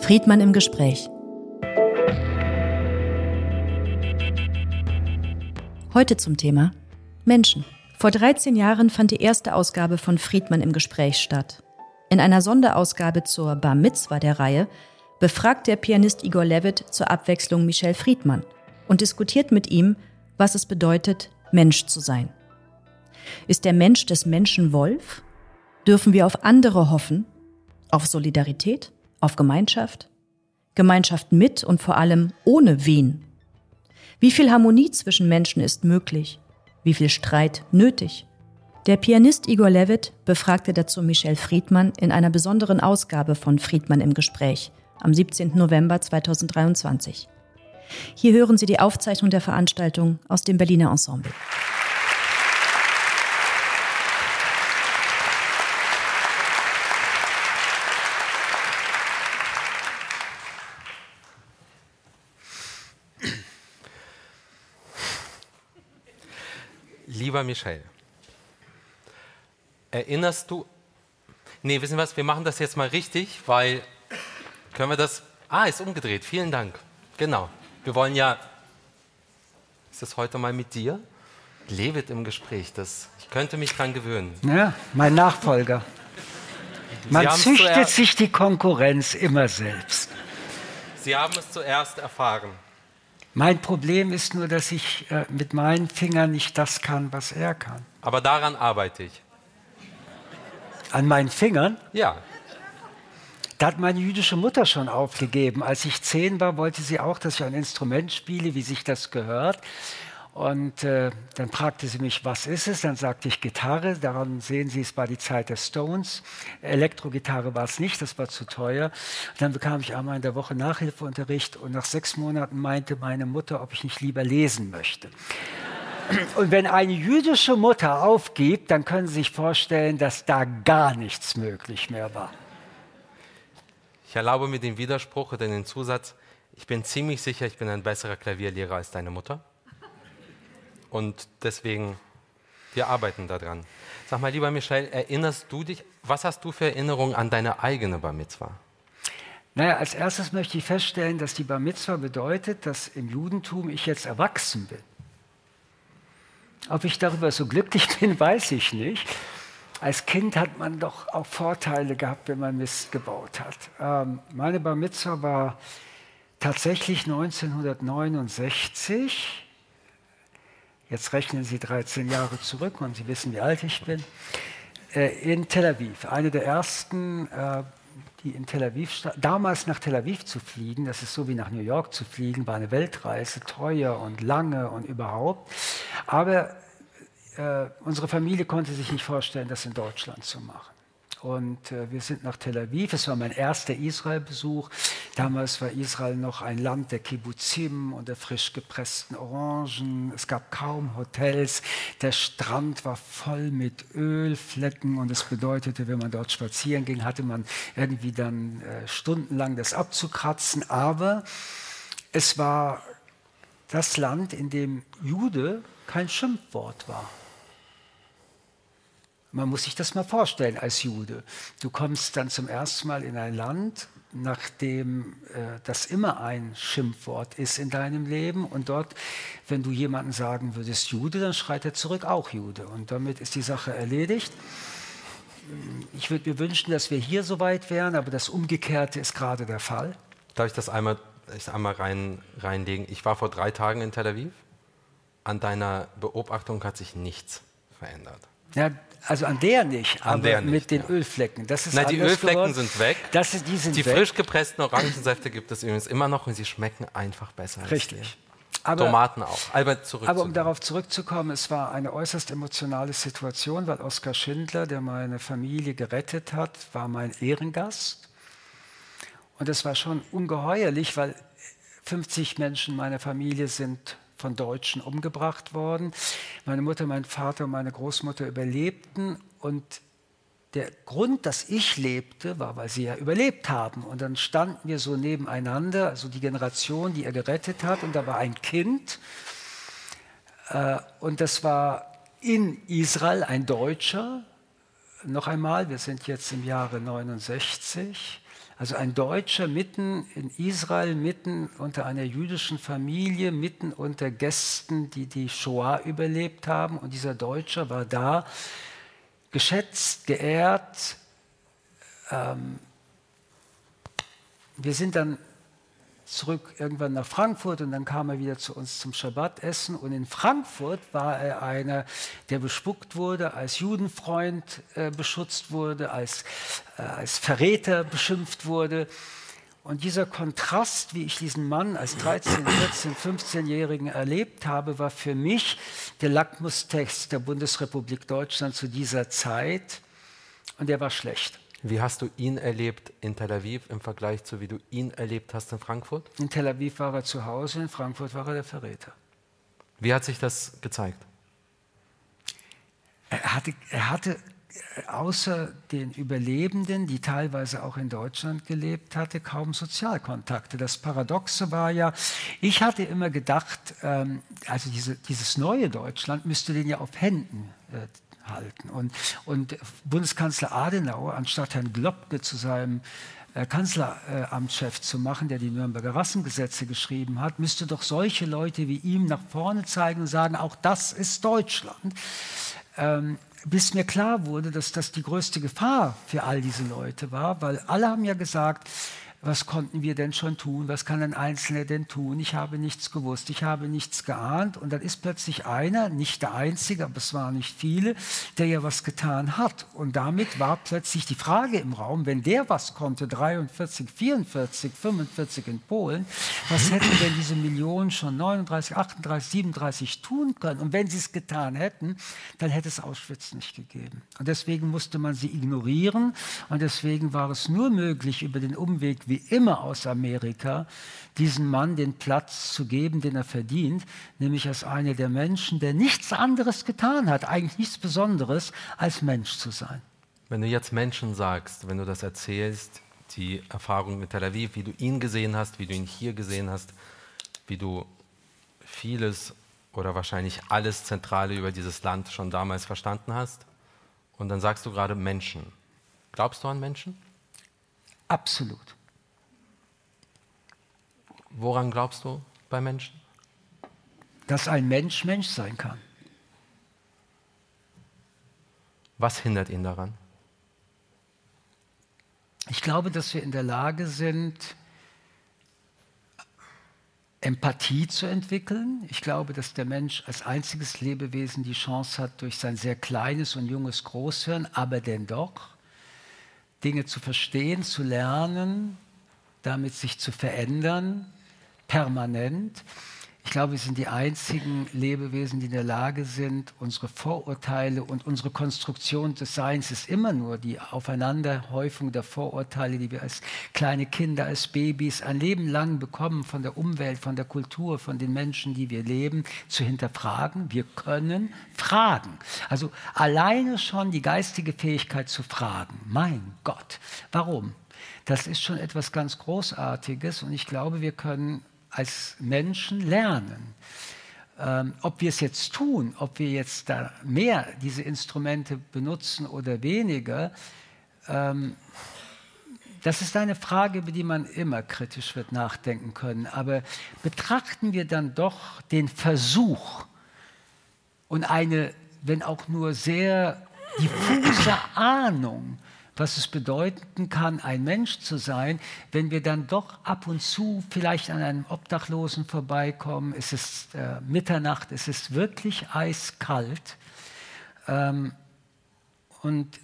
Friedmann im Gespräch. Heute zum Thema Menschen. Vor 13 Jahren fand die erste Ausgabe von Friedmann im Gespräch statt. In einer Sonderausgabe zur Bar Mitzwa der Reihe befragt der Pianist Igor Levitt zur Abwechslung Michel Friedmann und diskutiert mit ihm, was es bedeutet, Mensch zu sein. Ist der Mensch des Menschen Wolf? Dürfen wir auf andere hoffen? Auf Solidarität? Auf Gemeinschaft? Gemeinschaft mit und vor allem ohne wen? Wie viel Harmonie zwischen Menschen ist möglich? Wie viel Streit nötig? Der Pianist Igor Levitt befragte dazu Michel Friedmann in einer besonderen Ausgabe von Friedmann im Gespräch am 17. November 2023. Hier hören Sie die Aufzeichnung der Veranstaltung aus dem Berliner Ensemble. Lieber Michel, erinnerst du. Nee, wissen Sie was? Wir machen das jetzt mal richtig, weil. Können wir das. Ah, ist umgedreht. Vielen Dank. Genau. Wir wollen ja. Ist das heute mal mit dir? Levit im Gespräch. Das, ich könnte mich dran gewöhnen. Ja, mein Nachfolger. Man züchtet sich die Konkurrenz immer selbst. Sie haben es zuerst erfahren. Mein Problem ist nur, dass ich äh, mit meinen Fingern nicht das kann, was er kann. Aber daran arbeite ich. An meinen Fingern? Ja. Da hat meine jüdische Mutter schon aufgegeben. Als ich zehn war, wollte sie auch, dass ich ein Instrument spiele, wie sich das gehört. Und äh, dann fragte sie mich, was ist es? Dann sagte ich Gitarre. Daran sehen Sie, es war die Zeit der Stones. Elektrogitarre war es nicht, das war zu teuer. Und dann bekam ich einmal in der Woche Nachhilfeunterricht und nach sechs Monaten meinte meine Mutter, ob ich nicht lieber lesen möchte. Und wenn eine jüdische Mutter aufgibt, dann können Sie sich vorstellen, dass da gar nichts möglich mehr war. Ich erlaube mir den Widerspruch oder den Zusatz, ich bin ziemlich sicher, ich bin ein besserer Klavierlehrer als deine Mutter. Und deswegen, wir arbeiten daran. Sag mal, lieber Michel, erinnerst du dich, was hast du für Erinnerungen an deine eigene Bar Mitzwa? Naja, als erstes möchte ich feststellen, dass die Bar Mitzwa bedeutet, dass im Judentum ich jetzt erwachsen bin. Ob ich darüber so glücklich bin, weiß ich nicht. Als Kind hat man doch auch Vorteile gehabt, wenn man Mist gebaut hat. Ähm, meine Bar Mitzwa war tatsächlich 1969 jetzt rechnen Sie 13 Jahre zurück und Sie wissen, wie alt ich bin, äh, in Tel Aviv. Eine der ersten, äh, die in Tel Aviv, damals nach Tel Aviv zu fliegen, das ist so wie nach New York zu fliegen, war eine Weltreise, teuer und lange und überhaupt. Aber äh, unsere Familie konnte sich nicht vorstellen, das in Deutschland zu machen. Und äh, wir sind nach Tel Aviv. Es war mein erster Israel-Besuch. Damals war Israel noch ein Land der Kibbutzim und der frisch gepressten Orangen. Es gab kaum Hotels. Der Strand war voll mit Ölflecken und es bedeutete, wenn man dort spazieren ging, hatte man irgendwie dann äh, stundenlang das abzukratzen. Aber es war das Land, in dem Jude kein Schimpfwort war. Man muss sich das mal vorstellen als Jude. Du kommst dann zum ersten Mal in ein Land, nachdem äh, das immer ein Schimpfwort ist in deinem Leben. Und dort, wenn du jemandem sagen würdest Jude, dann schreit er zurück auch Jude. Und damit ist die Sache erledigt. Ich würde mir wünschen, dass wir hier so weit wären, aber das Umgekehrte ist gerade der Fall. Darf ich das einmal, ich einmal rein, reinlegen? Ich war vor drei Tagen in Tel Aviv. An deiner Beobachtung hat sich nichts verändert. Ja, also an der nicht, an aber der nicht, mit den ja. Ölflecken. Das ist Nein, die Ölflecken geworden. sind weg. Das ist, die sind die weg. frisch gepressten Orangensäfte gibt es übrigens immer noch und sie schmecken einfach besser. Richtig. Aber, Tomaten auch. Albert, zurück aber um darauf zurückzukommen, es war eine äußerst emotionale Situation, weil Oskar Schindler, der meine Familie gerettet hat, war mein Ehrengast. Und das war schon ungeheuerlich, weil 50 Menschen meiner Familie sind von Deutschen umgebracht worden. Meine Mutter, mein Vater und meine Großmutter überlebten und der Grund, dass ich lebte, war, weil sie ja überlebt haben. Und dann standen wir so nebeneinander, also die Generation, die er gerettet hat, und da war ein Kind. Äh, und das war in Israel ein Deutscher. Noch einmal, wir sind jetzt im Jahre 69. Also ein Deutscher mitten in Israel, mitten unter einer jüdischen Familie, mitten unter Gästen, die die Shoah überlebt haben. Und dieser Deutscher war da, geschätzt, geehrt. Ähm, wir sind dann zurück irgendwann nach Frankfurt und dann kam er wieder zu uns zum Schabbatessen. Und in Frankfurt war er einer, der bespuckt wurde, als Judenfreund äh, beschutzt wurde, als, äh, als Verräter beschimpft wurde. Und dieser Kontrast, wie ich diesen Mann als 13, 14, 15-Jährigen erlebt habe, war für mich der Lackmustext der Bundesrepublik Deutschland zu dieser Zeit. Und der war schlecht. Wie hast du ihn erlebt in Tel Aviv im Vergleich zu wie du ihn erlebt hast in Frankfurt? In Tel Aviv war er zu Hause, in Frankfurt war er der Verräter. Wie hat sich das gezeigt? Er hatte, er hatte außer den Überlebenden, die teilweise auch in Deutschland gelebt hatte, kaum Sozialkontakte. Das Paradoxe war ja, ich hatte immer gedacht, ähm, also diese, dieses neue Deutschland müsste den ja auf Händen äh, halten. Und, und Bundeskanzler Adenauer, anstatt Herrn Globke zu seinem äh, Kanzleramtschef zu machen, der die Nürnberger Rassengesetze geschrieben hat, müsste doch solche Leute wie ihm nach vorne zeigen und sagen, auch das ist Deutschland. Ähm, bis mir klar wurde, dass das die größte Gefahr für all diese Leute war, weil alle haben ja gesagt, was konnten wir denn schon tun? Was kann ein Einzelner denn tun? Ich habe nichts gewusst, ich habe nichts geahnt. Und dann ist plötzlich einer, nicht der Einzige, aber es waren nicht viele, der ja was getan hat. Und damit war plötzlich die Frage im Raum, wenn der was konnte, 43, 44, 45 in Polen, was hätten denn diese Millionen schon 39, 38, 37 tun können? Und wenn sie es getan hätten, dann hätte es Auschwitz nicht gegeben. Und deswegen musste man sie ignorieren. Und deswegen war es nur möglich, über den Umweg wie immer aus Amerika, diesem Mann den Platz zu geben, den er verdient, nämlich als einer der Menschen, der nichts anderes getan hat, eigentlich nichts Besonderes, als Mensch zu sein. Wenn du jetzt Menschen sagst, wenn du das erzählst, die Erfahrung mit Tel Aviv, wie du ihn gesehen hast, wie du ihn hier gesehen hast, wie du vieles oder wahrscheinlich alles Zentrale über dieses Land schon damals verstanden hast, und dann sagst du gerade Menschen. Glaubst du an Menschen? Absolut. Woran glaubst du bei Menschen? Dass ein Mensch Mensch sein kann. Was hindert ihn daran? Ich glaube, dass wir in der Lage sind, Empathie zu entwickeln. Ich glaube, dass der Mensch als einziges Lebewesen die Chance hat, durch sein sehr kleines und junges Großhirn, aber dennoch Dinge zu verstehen, zu lernen, damit sich zu verändern, permanent. Ich glaube, wir sind die einzigen Lebewesen, die in der Lage sind, unsere Vorurteile und unsere Konstruktion des Seins ist immer nur die Aufeinanderhäufung der Vorurteile, die wir als kleine Kinder, als Babys ein Leben lang bekommen von der Umwelt, von der Kultur, von den Menschen, die wir leben, zu hinterfragen. Wir können fragen. Also alleine schon die geistige Fähigkeit zu fragen. Mein Gott, warum? Das ist schon etwas ganz Großartiges und ich glaube, wir können als Menschen lernen. Ähm, ob wir es jetzt tun, ob wir jetzt da mehr diese Instrumente benutzen oder weniger, ähm, das ist eine Frage, über die man immer kritisch wird nachdenken können. Aber betrachten wir dann doch den Versuch und eine, wenn auch nur sehr diffuse Ahnung was es bedeuten kann, ein Mensch zu sein, wenn wir dann doch ab und zu vielleicht an einem Obdachlosen vorbeikommen. Es ist äh, Mitternacht, es ist wirklich eiskalt. Ähm, und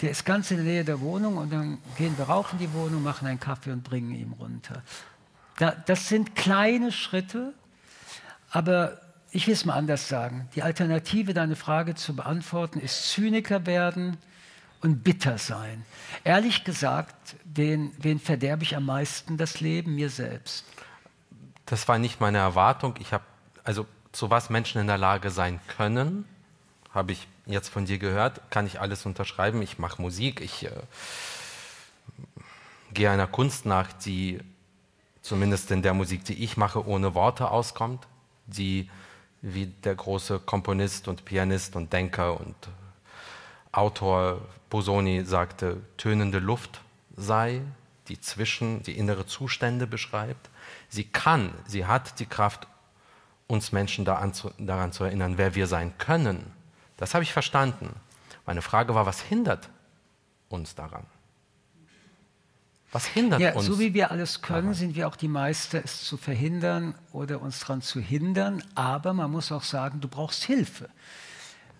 der ist ganz in der Nähe der Wohnung und dann gehen wir rauf in die Wohnung, machen einen Kaffee und bringen ihn runter. Da, das sind kleine Schritte, aber ich will es mal anders sagen. Die Alternative, deine Frage zu beantworten, ist Zyniker werden, und bitter sein. Ehrlich gesagt, wen, wen verderbe ich am meisten das Leben? Mir selbst. Das war nicht meine Erwartung. Ich habe, also zu was Menschen in der Lage sein können, habe ich jetzt von dir gehört, kann ich alles unterschreiben. Ich mache Musik, ich äh, gehe einer Kunst nach, die zumindest in der Musik, die ich mache, ohne Worte auskommt, die wie der große Komponist und Pianist und Denker und Autor Bosoni sagte, tönende Luft sei, die zwischen, die innere Zustände beschreibt. Sie kann, sie hat die Kraft, uns Menschen daran zu, daran zu erinnern, wer wir sein können. Das habe ich verstanden. Meine Frage war, was hindert uns daran? Was hindert ja, uns? So wie wir alles können, daran? sind wir auch die Meister, es zu verhindern oder uns daran zu hindern. Aber man muss auch sagen, du brauchst Hilfe.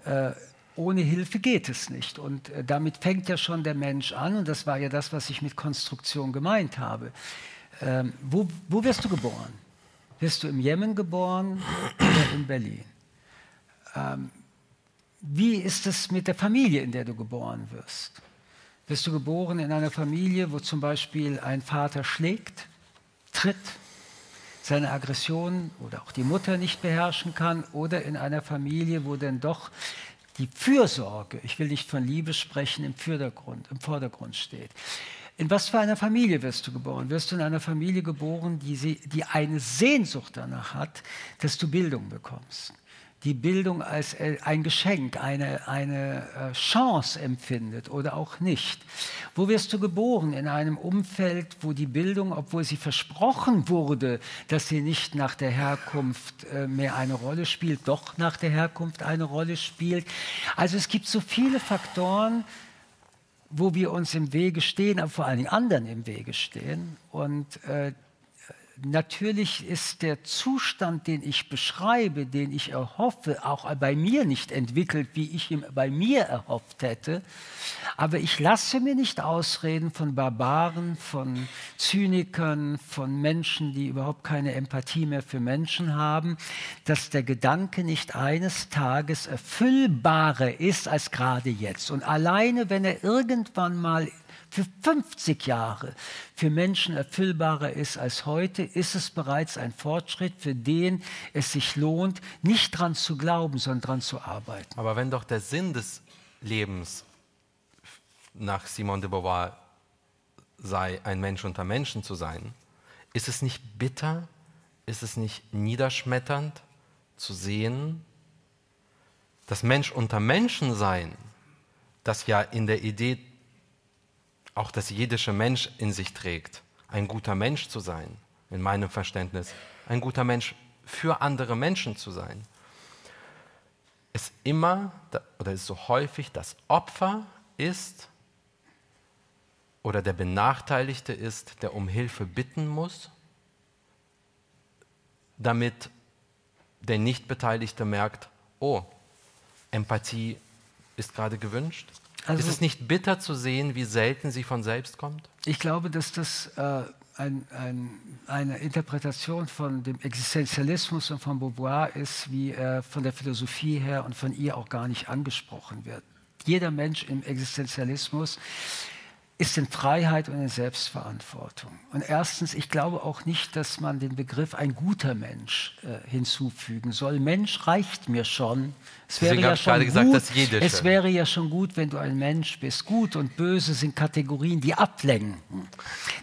Äh, ohne Hilfe geht es nicht. Und äh, damit fängt ja schon der Mensch an. Und das war ja das, was ich mit Konstruktion gemeint habe. Ähm, wo, wo wirst du geboren? Wirst du im Jemen geboren oder in Berlin? Ähm, wie ist es mit der Familie, in der du geboren wirst? Wirst du geboren in einer Familie, wo zum Beispiel ein Vater schlägt, tritt, seine Aggression oder auch die Mutter nicht beherrschen kann, oder in einer Familie, wo denn doch die Fürsorge, ich will nicht von Liebe sprechen, im Vordergrund, im Vordergrund steht. In was für einer Familie wirst du geboren? Wirst du in einer Familie geboren, die, die eine Sehnsucht danach hat, dass du Bildung bekommst? Die Bildung als äh, ein Geschenk, eine, eine äh, Chance empfindet oder auch nicht. Wo wirst du geboren? In einem Umfeld, wo die Bildung, obwohl sie versprochen wurde, dass sie nicht nach der Herkunft äh, mehr eine Rolle spielt, doch nach der Herkunft eine Rolle spielt. Also es gibt so viele Faktoren, wo wir uns im Wege stehen, aber vor allen Dingen anderen im Wege stehen. Und äh, natürlich ist der Zustand, den ich beschreibe, den ich erhoffe, auch bei mir nicht entwickelt, wie ich ihn bei mir erhofft hätte. Aber ich lasse mir nicht ausreden von Barbaren, von Zynikern, von Menschen, die überhaupt keine Empathie mehr für Menschen haben, dass der Gedanke nicht eines Tages erfüllbarer ist als gerade jetzt. Und alleine, wenn er irgendwann mal für 50 Jahre für Menschen erfüllbarer ist als heute, ist es bereits ein Fortschritt, für den es sich lohnt, nicht dran zu glauben, sondern dran zu arbeiten. Aber wenn doch der Sinn des Lebens nach Simone de Beauvoir sei, ein Mensch unter Menschen zu sein, ist es nicht bitter, ist es nicht niederschmetternd zu sehen, dass Mensch unter Menschen sein, das ja in der Idee auch das jiddische Mensch in sich trägt, ein guter Mensch zu sein, in meinem Verständnis, ein guter Mensch für andere Menschen zu sein, es immer oder ist so häufig das Opfer ist oder der Benachteiligte ist, der um Hilfe bitten muss, damit der Nichtbeteiligte merkt, oh, Empathie ist gerade gewünscht, also, ist es nicht bitter zu sehen, wie selten sie von selbst kommt? Ich glaube, dass das äh, ein, ein, eine Interpretation von dem Existenzialismus und von Beauvoir ist, wie er von der Philosophie her und von ihr auch gar nicht angesprochen wird. Jeder Mensch im Existenzialismus ist in Freiheit und in Selbstverantwortung. Und erstens, ich glaube auch nicht, dass man den Begriff ein guter Mensch äh, hinzufügen soll. Mensch reicht mir schon. Es wäre, ja schon gesagt, gut, es wäre ja schon gut, wenn du ein Mensch bist. Gut und böse sind Kategorien, die ablenken,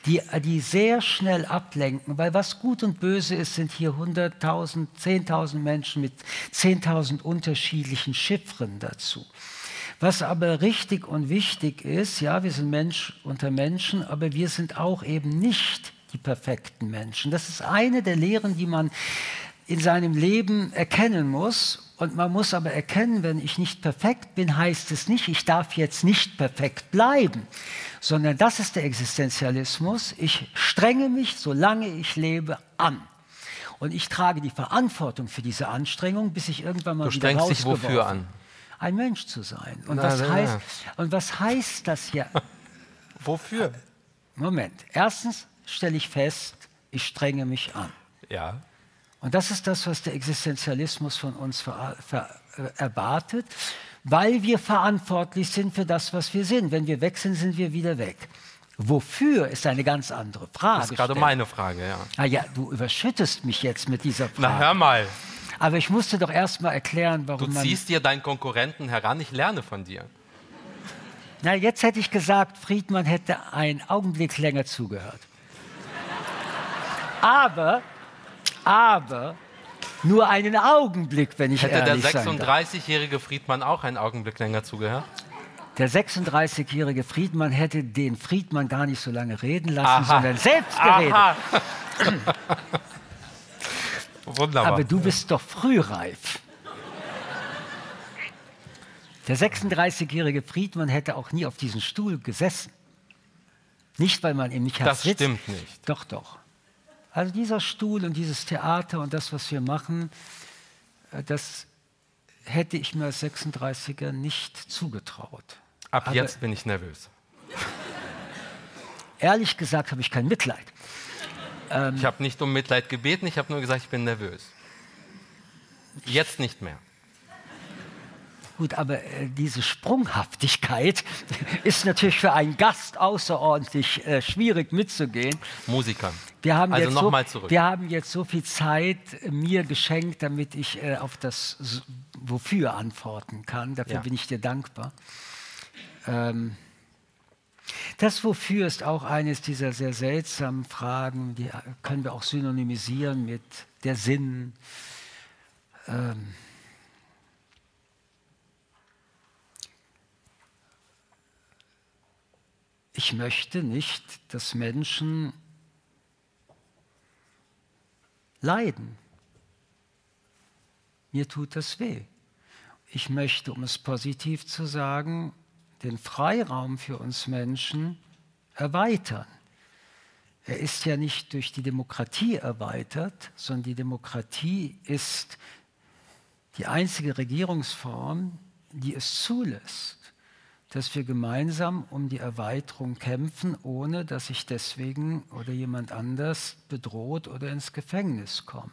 die, die sehr schnell ablenken. Weil was gut und böse ist, sind hier 100.000, 10.000 Menschen mit 10.000 unterschiedlichen Chiffren dazu. Was aber richtig und wichtig ist, ja, wir sind Mensch unter Menschen, aber wir sind auch eben nicht die perfekten Menschen. Das ist eine der Lehren, die man in seinem Leben erkennen muss. Und man muss aber erkennen, wenn ich nicht perfekt bin, heißt es nicht, ich darf jetzt nicht perfekt bleiben, sondern das ist der Existenzialismus. Ich strenge mich, solange ich lebe, an. Und ich trage die Verantwortung für diese Anstrengung, bis ich irgendwann mal du wieder strengst dich wofür an? Ein Mensch zu sein. Und, na, was, na, heißt, und was heißt das hier? Wofür? Moment. Erstens stelle ich fest, ich strenge mich an. Ja. Und das ist das, was der Existenzialismus von uns ver, ver, erwartet, weil wir verantwortlich sind für das, was wir sind. Wenn wir weg sind, sind wir wieder weg. Wofür ist eine ganz andere Frage. Das ist gerade meine Frage, ja. Ah ja, du überschüttest mich jetzt mit dieser Frage. Na, hör mal. Aber ich musste doch erst mal erklären, warum Du ziehst dir deinen Konkurrenten heran, ich lerne von dir. Na, jetzt hätte ich gesagt, Friedmann hätte einen Augenblick länger zugehört. Aber, aber, nur einen Augenblick, wenn ich hätte ehrlich Hätte der 36-jährige Friedmann auch einen Augenblick länger zugehört? Der 36-jährige Friedmann hätte den Friedmann gar nicht so lange reden lassen, Aha. sondern selbst geredet. Wunderbar. Aber du bist doch frühreif. Der 36-jährige Friedmann hätte auch nie auf diesem Stuhl gesessen. Nicht, weil man ihm nicht hat Das stimmt nicht. Doch, doch. Also dieser Stuhl und dieses Theater und das, was wir machen, äh, das hätte ich mir als 36er nicht zugetraut. Ab Aber jetzt bin ich nervös. Ehrlich gesagt habe ich kein Mitleid. Ähm, ich habe nicht um Mitleid gebeten, ich habe nur gesagt, ich bin nervös. Jetzt nicht mehr. Gut, aber äh, diese Sprunghaftigkeit ist natürlich für einen Gast außerordentlich äh, schwierig mitzugehen. Musiker. Wir haben, also jetzt so, zurück. wir haben jetzt so viel Zeit äh, mir geschenkt, damit ich äh, auf das Wofür antworten kann. Dafür ja. bin ich dir dankbar. Ähm, das Wofür ist auch eines dieser sehr seltsamen Fragen, die können wir auch synonymisieren mit der Sinn. Ähm, ich möchte nicht, dass Menschen leiden. Mir tut das weh. Ich möchte, um es positiv zu sagen, den Freiraum für uns Menschen erweitern. Er ist ja nicht durch die Demokratie erweitert, sondern die Demokratie ist die einzige Regierungsform, die es zulässt dass wir gemeinsam um die Erweiterung kämpfen, ohne dass ich deswegen oder jemand anders bedroht oder ins Gefängnis komme.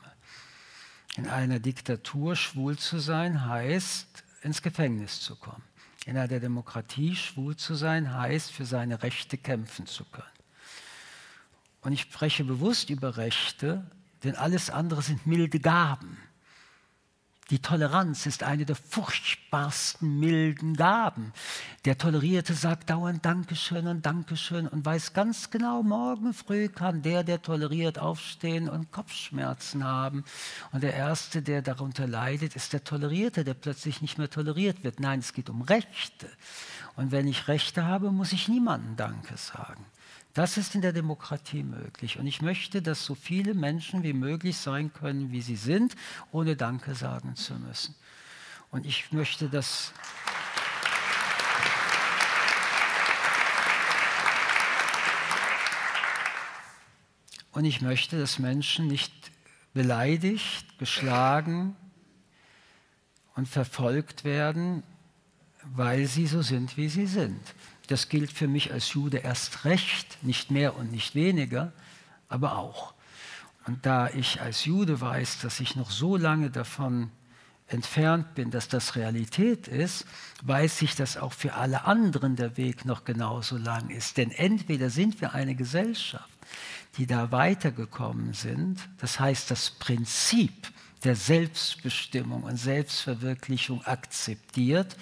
In einer Diktatur schwul zu sein heißt, ins Gefängnis zu kommen. In einer Demokratie schwul zu sein heißt, für seine Rechte kämpfen zu können. Und ich spreche bewusst über Rechte, denn alles andere sind milde Gaben. Die Toleranz ist eine der furchtbarsten milden Gaben. Der Tolerierte sagt dauernd Dankeschön und Dankeschön und weiß ganz genau, morgen früh kann der, der toleriert, aufstehen und Kopfschmerzen haben. Und der Erste, der darunter leidet, ist der Tolerierte, der plötzlich nicht mehr toleriert wird. Nein, es geht um Rechte. Und wenn ich Rechte habe, muss ich niemandem Danke sagen. Das ist in der Demokratie möglich. Und ich möchte, dass so viele Menschen wie möglich sein können, wie sie sind, ohne Danke sagen zu müssen. Und ich möchte, dass. Und ich möchte, dass Menschen nicht beleidigt, geschlagen und verfolgt werden, weil sie so sind, wie sie sind. Das gilt für mich als Jude erst recht, nicht mehr und nicht weniger, aber auch. Und da ich als Jude weiß, dass ich noch so lange davon entfernt bin, dass das Realität ist, weiß ich, dass auch für alle anderen der Weg noch genauso lang ist. Denn entweder sind wir eine Gesellschaft, die da weitergekommen sind, das heißt das Prinzip der Selbstbestimmung und Selbstverwirklichung akzeptiert,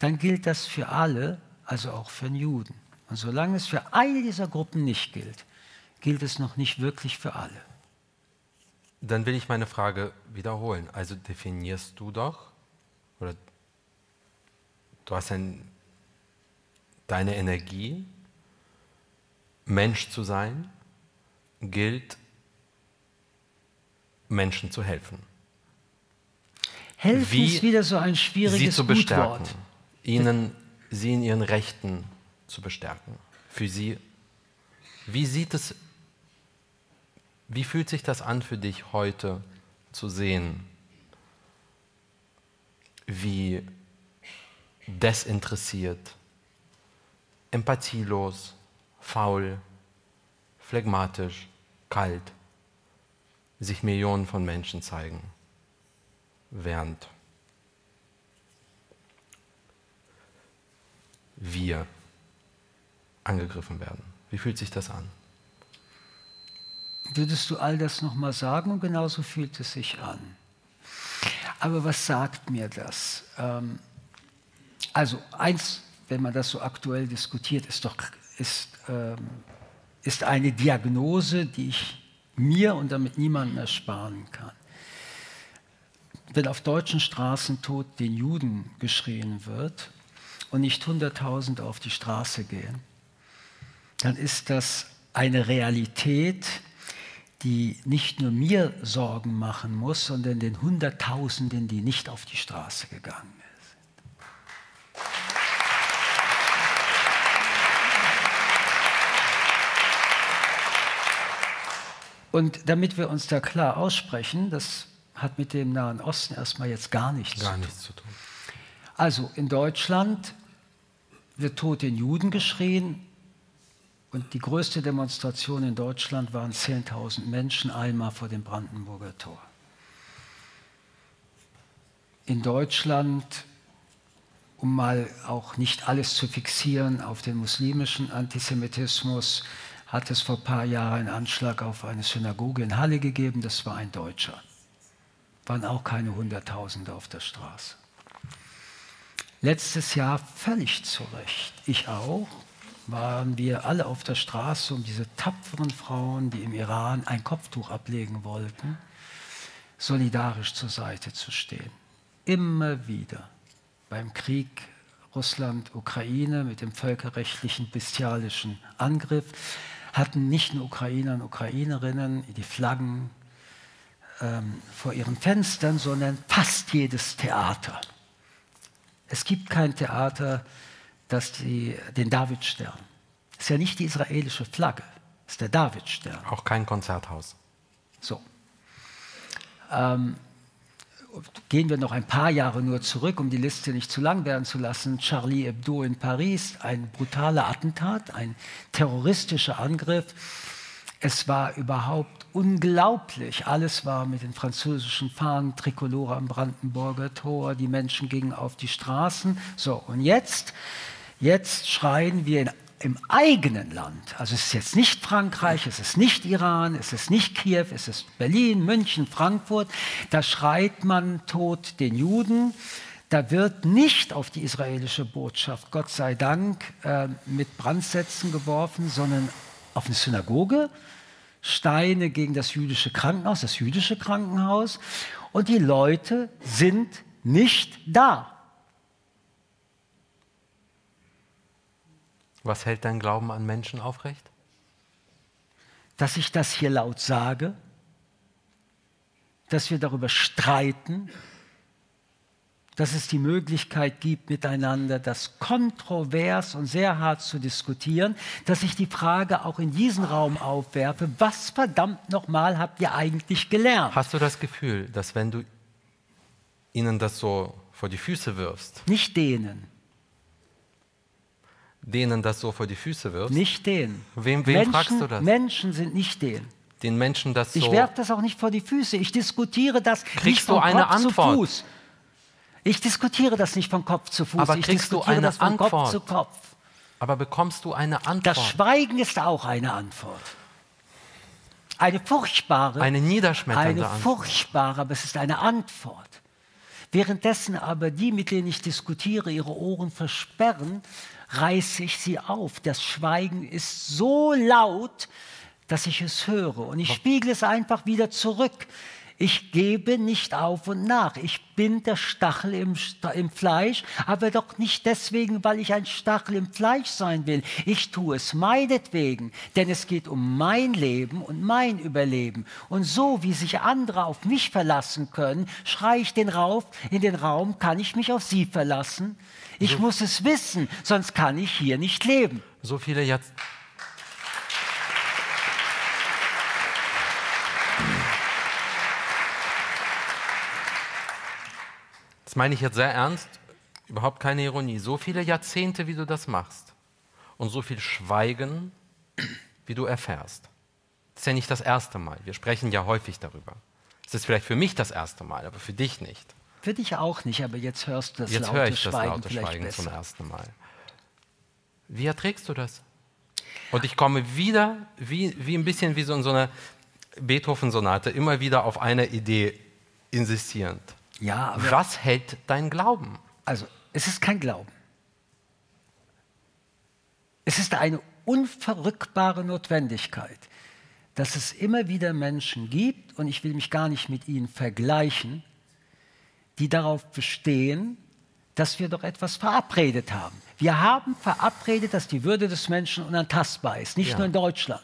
dann gilt das für alle also auch für den Juden. Und solange es für eine dieser Gruppen nicht gilt, gilt es noch nicht wirklich für alle. Dann will ich meine Frage wiederholen. Also definierst du doch, oder du hast ein, deine Energie, Mensch zu sein, gilt, Menschen zu helfen. Helfen Wie ist wieder so ein schwieriges sie zu bestärken, Gutwort. ihnen sie in ihren Rechten zu bestärken. Für sie, wie sieht es, wie fühlt sich das an für dich heute zu sehen, wie desinteressiert, empathielos, faul, phlegmatisch, kalt sich Millionen von Menschen zeigen, während wir angegriffen werden. Wie fühlt sich das an? Würdest du all das nochmal sagen und genauso fühlt es sich an. Aber was sagt mir das? Ähm, also eins, wenn man das so aktuell diskutiert, ist doch ist, ähm, ist eine Diagnose, die ich mir und damit niemandem ersparen kann. Wenn auf deutschen Straßen tot den Juden geschrien wird, und nicht 100.000 auf die Straße gehen, dann ist das eine Realität, die nicht nur mir Sorgen machen muss, sondern den Hunderttausenden, die nicht auf die Straße gegangen sind. Und damit wir uns da klar aussprechen, das hat mit dem Nahen Osten erstmal jetzt gar nichts, gar nichts zu tun. Also in Deutschland wird Tod den Juden geschrien, und die größte Demonstration in Deutschland waren 10.000 Menschen einmal vor dem Brandenburger Tor. In Deutschland, um mal auch nicht alles zu fixieren auf den muslimischen Antisemitismus, hat es vor ein paar Jahren einen Anschlag auf eine Synagoge in Halle gegeben. Das war ein Deutscher. Waren auch keine Hunderttausende auf der Straße. Letztes Jahr völlig zu Recht, ich auch, waren wir alle auf der Straße, um diese tapferen Frauen, die im Iran ein Kopftuch ablegen wollten, solidarisch zur Seite zu stehen. Immer wieder beim Krieg Russland-Ukraine mit dem völkerrechtlichen bestialischen Angriff hatten nicht nur Ukrainer und Ukrainerinnen die Flaggen ähm, vor ihren Fenstern, sondern fast jedes Theater. Es gibt kein Theater, dass die, den Davidstern, das ist ja nicht die israelische Flagge, das ist der Davidstern. Auch kein Konzerthaus. So. Ähm, gehen wir noch ein paar Jahre nur zurück, um die Liste nicht zu lang werden zu lassen. Charlie Hebdo in Paris, ein brutaler Attentat, ein terroristischer Angriff. Es war überhaupt unglaublich. Alles war mit den französischen Fahnen, Trikolore am Brandenburger Tor, die Menschen gingen auf die Straßen. So, und jetzt Jetzt schreien wir in, im eigenen Land, also es ist jetzt nicht Frankreich, es ist nicht Iran, es ist nicht Kiew, es ist Berlin, München, Frankfurt, da schreit man Tod den Juden. Da wird nicht auf die israelische Botschaft, Gott sei Dank, äh, mit Brandsätzen geworfen, sondern auf eine Synagoge, Steine gegen das jüdische Krankenhaus, das jüdische Krankenhaus. Und die Leute sind nicht da. Was hält dein Glauben an Menschen aufrecht? Dass ich das hier laut sage, dass wir darüber streiten, dass es die Möglichkeit gibt, miteinander das kontrovers und sehr hart zu diskutieren, dass ich die Frage auch in diesen Raum aufwerfe, was verdammt nochmal habt ihr eigentlich gelernt? Hast du das Gefühl, dass wenn du ihnen das so vor die Füße wirfst, nicht denen, denen das so vor die Füße wirfst? Nicht denen. Wem, wem Menschen, fragst du das? Menschen sind nicht denen. Den Menschen das so. Ich werfe das auch nicht vor die Füße. Ich diskutiere das Kriegst nicht von du eine Kopf Antwort? zu Fuß. Ich diskutiere das nicht von Kopf zu Fuß. Aber ich kriegst du diskutiere eine das von Antwort? Kopf zu Kopf. Aber bekommst du eine Antwort? Das Schweigen ist auch eine Antwort. Eine furchtbare. eine niederschmetternde Eine Antwort. furchtbare, aber es ist eine Antwort. Währenddessen aber die, mit denen ich diskutiere, ihre Ohren versperren, reiße ich sie auf. Das Schweigen ist so laut, dass ich es höre. Und ich spiegle es einfach wieder zurück. Ich gebe nicht auf und nach. Ich bin der Stachel im, im Fleisch, aber doch nicht deswegen, weil ich ein Stachel im Fleisch sein will. Ich tue es meinetwegen, denn es geht um mein Leben und mein Überleben. Und so wie sich andere auf mich verlassen können, schreie ich den Rauf, in den Raum, kann ich mich auf sie verlassen? Ich muss es wissen, sonst kann ich hier nicht leben. So viele jetzt. Das meine ich jetzt sehr ernst, überhaupt keine Ironie. So viele Jahrzehnte, wie du das machst und so viel Schweigen, wie du erfährst. Das ist ja nicht das erste Mal. Wir sprechen ja häufig darüber. Es ist vielleicht für mich das erste Mal, aber für dich nicht. Für dich auch nicht, aber jetzt hörst du das Jetzt laute höre ich das Schweigen laute Schweigen besser. zum ersten Mal. Wie erträgst du das? Und ich komme wieder, wie, wie ein bisschen wie so in so einer Beethoven-Sonate, immer wieder auf eine Idee insistierend. Ja, Was hält dein Glauben? Also, es ist kein Glauben. Es ist eine unverrückbare Notwendigkeit, dass es immer wieder Menschen gibt, und ich will mich gar nicht mit ihnen vergleichen, die darauf bestehen, dass wir doch etwas verabredet haben. Wir haben verabredet, dass die Würde des Menschen unantastbar ist, nicht ja. nur in Deutschland.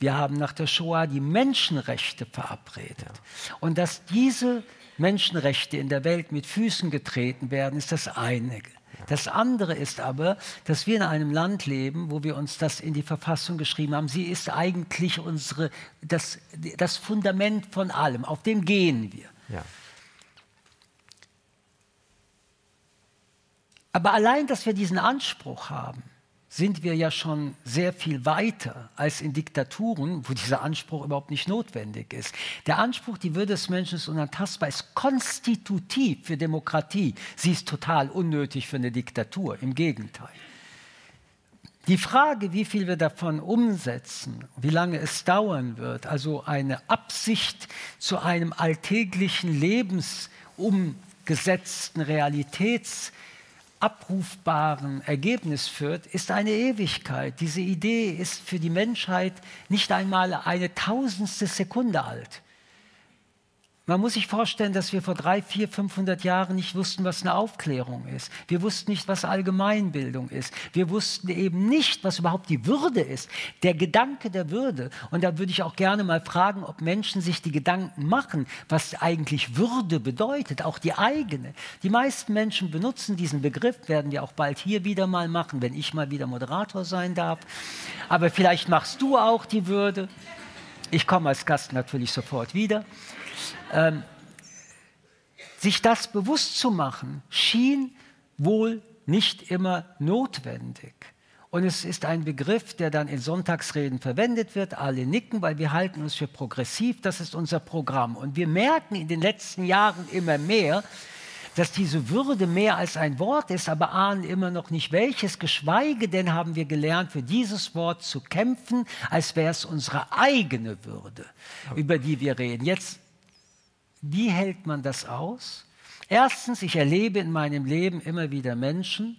Wir haben nach der Shoah die Menschenrechte verabredet. Ja. Und dass diese Menschenrechte in der Welt mit Füßen getreten werden, ist das eine. Das andere ist aber, dass wir in einem Land leben, wo wir uns das in die Verfassung geschrieben haben. Sie ist eigentlich unsere, das, das Fundament von allem. Auf dem gehen wir. Ja. Aber allein, dass wir diesen Anspruch haben, sind wir ja schon sehr viel weiter als in Diktaturen, wo dieser Anspruch überhaupt nicht notwendig ist. Der Anspruch, die Würde des Menschen ist unantastbar, ist konstitutiv für Demokratie. Sie ist total unnötig für eine Diktatur, im Gegenteil. Die Frage, wie viel wir davon umsetzen, wie lange es dauern wird, also eine Absicht zu einem alltäglichen lebensumgesetzten Realitäts abrufbaren Ergebnis führt, ist eine Ewigkeit. Diese Idee ist für die Menschheit nicht einmal eine tausendste Sekunde alt. Man muss sich vorstellen, dass wir vor drei, vier, 500 Jahren nicht wussten, was eine Aufklärung ist. Wir wussten nicht, was Allgemeinbildung ist. Wir wussten eben nicht, was überhaupt die Würde ist. Der Gedanke der Würde. Und da würde ich auch gerne mal fragen, ob Menschen sich die Gedanken machen, was eigentlich Würde bedeutet, auch die eigene. Die meisten Menschen benutzen diesen Begriff, werden wir auch bald hier wieder mal machen, wenn ich mal wieder Moderator sein darf. Aber vielleicht machst du auch die Würde. Ich komme als Gast natürlich sofort wieder. Ähm, sich das bewusst zu machen, schien wohl nicht immer notwendig. Und es ist ein Begriff, der dann in Sonntagsreden verwendet wird. Alle nicken, weil wir halten uns für progressiv. Das ist unser Programm. Und wir merken in den letzten Jahren immer mehr, dass diese Würde mehr als ein Wort ist, aber ahnen immer noch nicht welches. Geschweige denn haben wir gelernt, für dieses Wort zu kämpfen, als wäre es unsere eigene Würde, über die wir reden. Jetzt wie hält man das aus? Erstens, ich erlebe in meinem Leben immer wieder Menschen,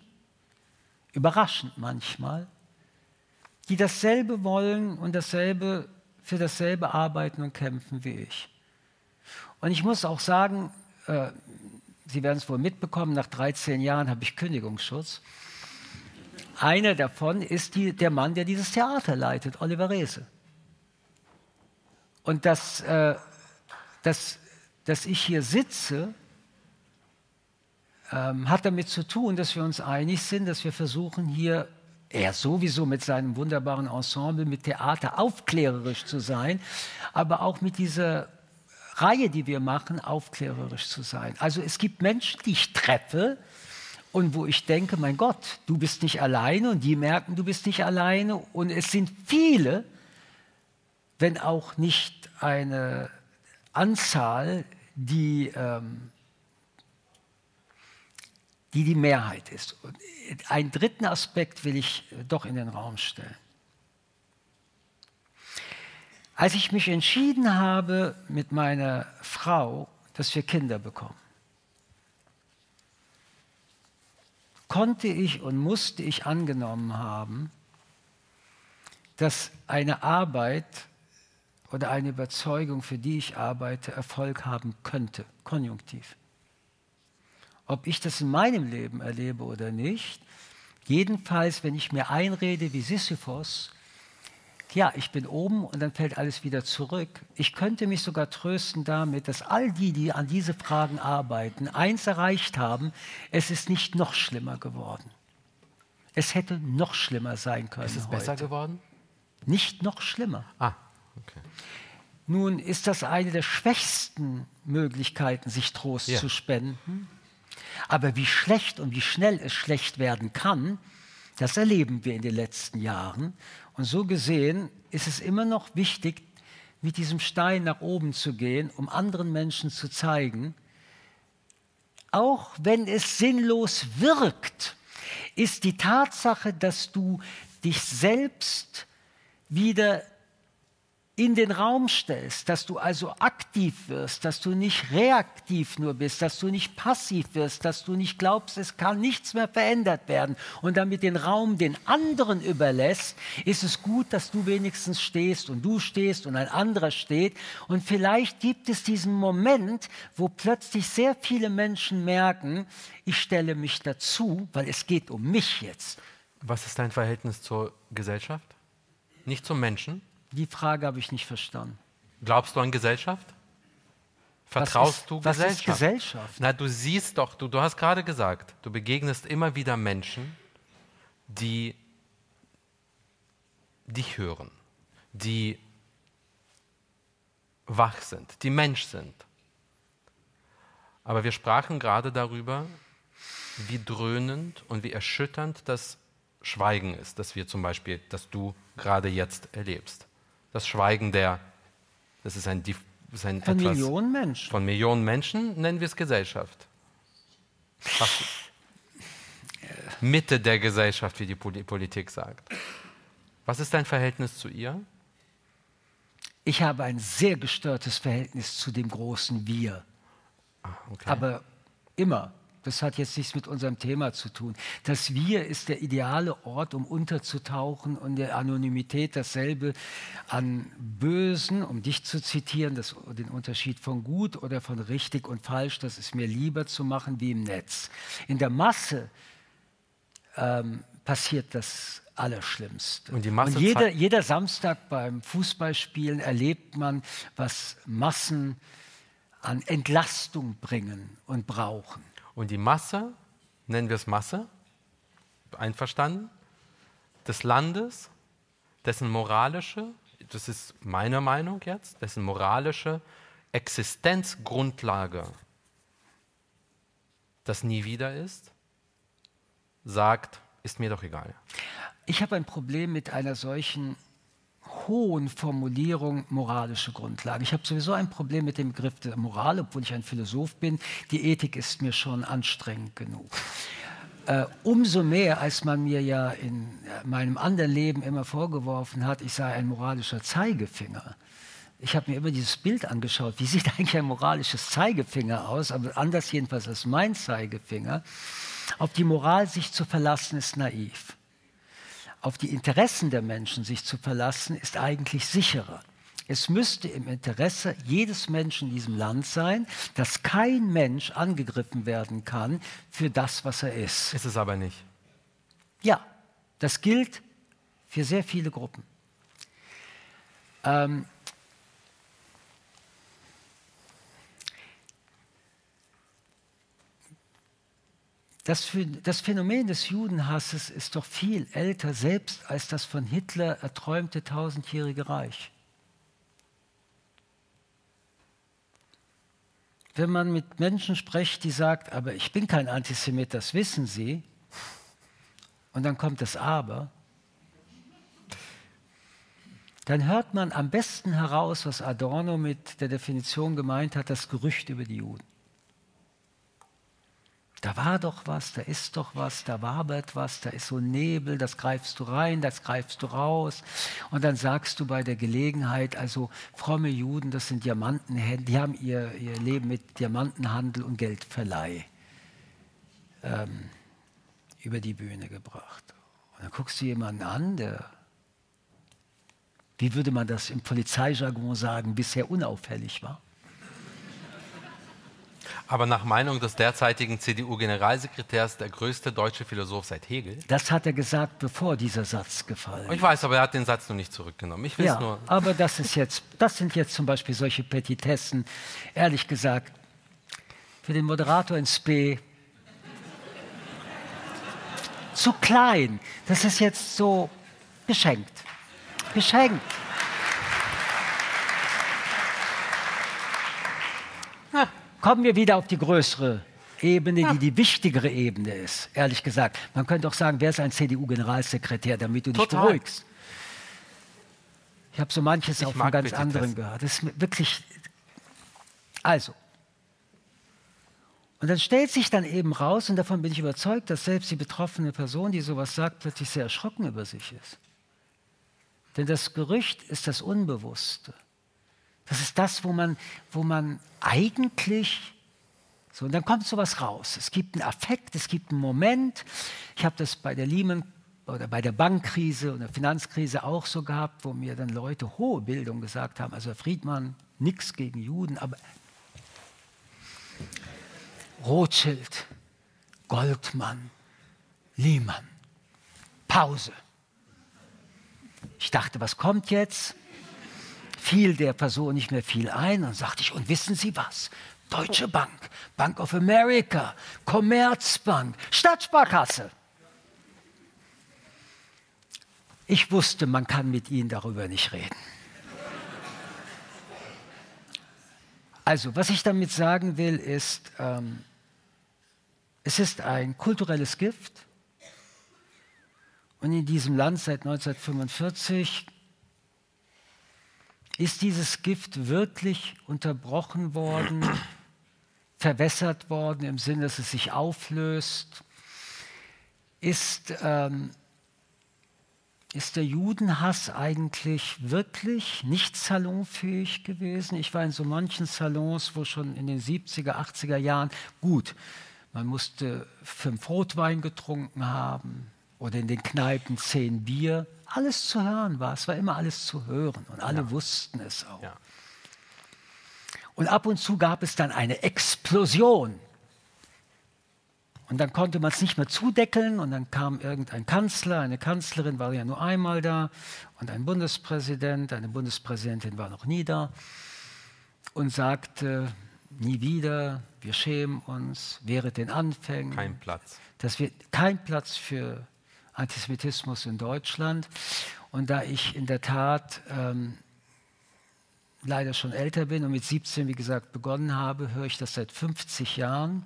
überraschend manchmal, die dasselbe wollen und dasselbe für dasselbe arbeiten und kämpfen wie ich. Und ich muss auch sagen, äh, Sie werden es wohl mitbekommen, nach 13 Jahren habe ich Kündigungsschutz. Einer davon ist die, der Mann, der dieses Theater leitet, Oliver Reese. Und das, äh, das dass ich hier sitze, ähm, hat damit zu tun, dass wir uns einig sind, dass wir versuchen, hier er sowieso mit seinem wunderbaren Ensemble, mit Theater aufklärerisch zu sein, aber auch mit dieser Reihe, die wir machen, aufklärerisch zu sein. Also es gibt Menschen, die ich treffe und wo ich denke, mein Gott, du bist nicht alleine und die merken, du bist nicht alleine und es sind viele, wenn auch nicht eine Anzahl, die, ähm, die die Mehrheit ist. Und einen dritten Aspekt will ich doch in den Raum stellen. Als ich mich entschieden habe mit meiner Frau, dass wir Kinder bekommen, konnte ich und musste ich angenommen haben, dass eine Arbeit oder eine Überzeugung, für die ich arbeite, Erfolg haben könnte, konjunktiv. Ob ich das in meinem Leben erlebe oder nicht, jedenfalls, wenn ich mir einrede wie Sisyphos, ja, ich bin oben und dann fällt alles wieder zurück. Ich könnte mich sogar trösten damit, dass all die, die an diese Fragen arbeiten, eins erreicht haben, es ist nicht noch schlimmer geworden. Es hätte noch schlimmer sein können. Ist es heute. besser geworden? Nicht noch schlimmer. Ah. Okay. Nun ist das eine der schwächsten Möglichkeiten, sich Trost ja. zu spenden. Aber wie schlecht und wie schnell es schlecht werden kann, das erleben wir in den letzten Jahren. Und so gesehen ist es immer noch wichtig, mit diesem Stein nach oben zu gehen, um anderen Menschen zu zeigen, auch wenn es sinnlos wirkt, ist die Tatsache, dass du dich selbst wieder in den Raum stellst, dass du also aktiv wirst, dass du nicht reaktiv nur bist, dass du nicht passiv wirst, dass du nicht glaubst, es kann nichts mehr verändert werden und damit den Raum den anderen überlässt, ist es gut, dass du wenigstens stehst und du stehst und ein anderer steht. Und vielleicht gibt es diesen Moment, wo plötzlich sehr viele Menschen merken, ich stelle mich dazu, weil es geht um mich jetzt. Was ist dein Verhältnis zur Gesellschaft? Nicht zum Menschen? Die Frage habe ich nicht verstanden. Glaubst du an Gesellschaft? Vertraust ist, du was Gesellschaft? Ist Gesellschaft? Na, du siehst doch, du, du hast gerade gesagt, du begegnest immer wieder Menschen, die dich hören, die wach sind, die Mensch sind. Aber wir sprachen gerade darüber, wie dröhnend und wie erschütternd das Schweigen ist, das wir zum Beispiel, das du gerade jetzt erlebst das Schweigen der, das ist ein, das ist ein von Millionen Menschen. Von Millionen Menschen nennen wir es Gesellschaft. Fast Mitte der Gesellschaft, wie die Politik sagt. Was ist dein Verhältnis zu ihr? Ich habe ein sehr gestörtes Verhältnis zu dem großen Wir. Ah, okay. Aber immer. Das hat jetzt nichts mit unserem Thema zu tun. Das Wir ist der ideale Ort, um unterzutauchen und der Anonymität dasselbe an Bösen, um dich zu zitieren, das, den Unterschied von gut oder von richtig und falsch, das ist mir lieber zu machen wie im Netz. In der Masse ähm, passiert das Allerschlimmste. Und, und jeder, jeder Samstag beim Fußballspielen erlebt man, was Massen an Entlastung bringen und brauchen. Und die Masse, nennen wir es Masse, einverstanden, des Landes, dessen moralische, das ist meine Meinung jetzt, dessen moralische Existenzgrundlage das nie wieder ist, sagt, ist mir doch egal. Ich habe ein Problem mit einer solchen hohen Formulierung moralische Grundlage. Ich habe sowieso ein Problem mit dem Begriff der Moral, obwohl ich ein Philosoph bin. Die Ethik ist mir schon anstrengend genug. Äh, umso mehr, als man mir ja in meinem anderen Leben immer vorgeworfen hat, ich sei ein moralischer Zeigefinger. Ich habe mir immer dieses Bild angeschaut, wie sieht eigentlich ein moralisches Zeigefinger aus, aber anders jedenfalls als mein Zeigefinger. Auf die Moral sich zu verlassen, ist naiv auf die Interessen der Menschen sich zu verlassen, ist eigentlich sicherer. Es müsste im Interesse jedes Menschen in diesem Land sein, dass kein Mensch angegriffen werden kann für das, was er ist. Ist es aber nicht. Ja, das gilt für sehr viele Gruppen. Ähm, Das, das, Phänomen des Judenhasses ist doch viel älter selbst als das von Hitler erträumte tausendjährige Reich. Wenn man mit Menschen spricht, die sagt, aber ich bin kein Antisemit, das wissen Sie, und dann kommt das Aber, dann hört man am besten heraus, was Adorno mit der Definition gemeint hat, das Gerücht über die Juden da war doch was, da ist doch was, da wabert was, da ist so Nebel, das greifst du rein, das greifst du raus. Und dann sagst du bei der Gelegenheit, also fromme Juden, das sind Diamantenhändler, die haben ihr, ihr Leben mit Diamantenhandel und Geldverleih ähm, über die Bühne gebracht. Und dann guckst du jemanden an, der, wie würde man das im Polizeijargon sagen, bisher unauffällig war. Aber nach Meinung des derzeitigen CDU-Generalsekretärs der größte deutsche Philosoph seit Hegel. Das hat er gesagt, bevor dieser Satz gefallen ist. Ich weiß, aber er hat den Satz noch nicht zurückgenommen. Ich ja, nur. Aber das, ist jetzt, das sind jetzt zum Beispiel solche Petitessen, ehrlich gesagt, für den Moderator ins B zu klein. Das ist jetzt so geschenkt. Geschenkt. Kommen wir wieder auf die größere Ebene, die die wichtigere Ebene ist, ehrlich gesagt. Man könnte auch sagen, wer ist ein CDU-Generalsekretär, damit du dich Total. beruhigst. Ich habe so manches ich auch von ganz anderen gehört. Das ist wirklich. Also. Und dann stellt sich dann eben raus, und davon bin ich überzeugt, dass selbst die betroffene Person, die sowas sagt, plötzlich sehr erschrocken über sich ist. Denn das Gerücht ist das Unbewusste. Das ist das, wo man, wo man eigentlich so, und dann kommt sowas raus. Es gibt einen Affekt, es gibt einen Moment. Ich habe das bei der Lehman oder bei der Bankkrise und der Finanzkrise auch so gehabt, wo mir dann Leute hohe Bildung gesagt haben, also Herr Friedmann, nichts gegen Juden, aber Rothschild, Goldmann, Lehmann, Pause. Ich dachte, was kommt jetzt? Fiel der Person nicht mehr viel ein und sagte ich, und wissen Sie was? Deutsche Bank, Bank of America, Commerzbank, Stadtsparkasse. Ich wusste, man kann mit ihnen darüber nicht reden. Also, was ich damit sagen will, ist, ähm, es ist ein kulturelles Gift. Und in diesem Land seit 1945 ist dieses Gift wirklich unterbrochen worden, verwässert worden im Sinne, dass es sich auflöst? Ist ähm, ist der Judenhass eigentlich wirklich nicht salonfähig gewesen? Ich war in so manchen Salons, wo schon in den 70er, 80er Jahren, gut, man musste fünf Rotwein getrunken haben oder in den Kneipen zehn Bier. Alles zu hören war, es war immer alles zu hören und alle ja. wussten es auch. Ja. Und ab und zu gab es dann eine Explosion und dann konnte man es nicht mehr zudeckeln und dann kam irgendein Kanzler, eine Kanzlerin war ja nur einmal da und ein Bundespräsident, eine Bundespräsidentin war noch nie da und sagte, nie wieder, wir schämen uns, wäre den Anfängen. Kein Platz. Das wird kein Platz für Antisemitismus in Deutschland. Und da ich in der Tat ähm, leider schon älter bin und mit 17, wie gesagt, begonnen habe, höre ich das seit 50 Jahren.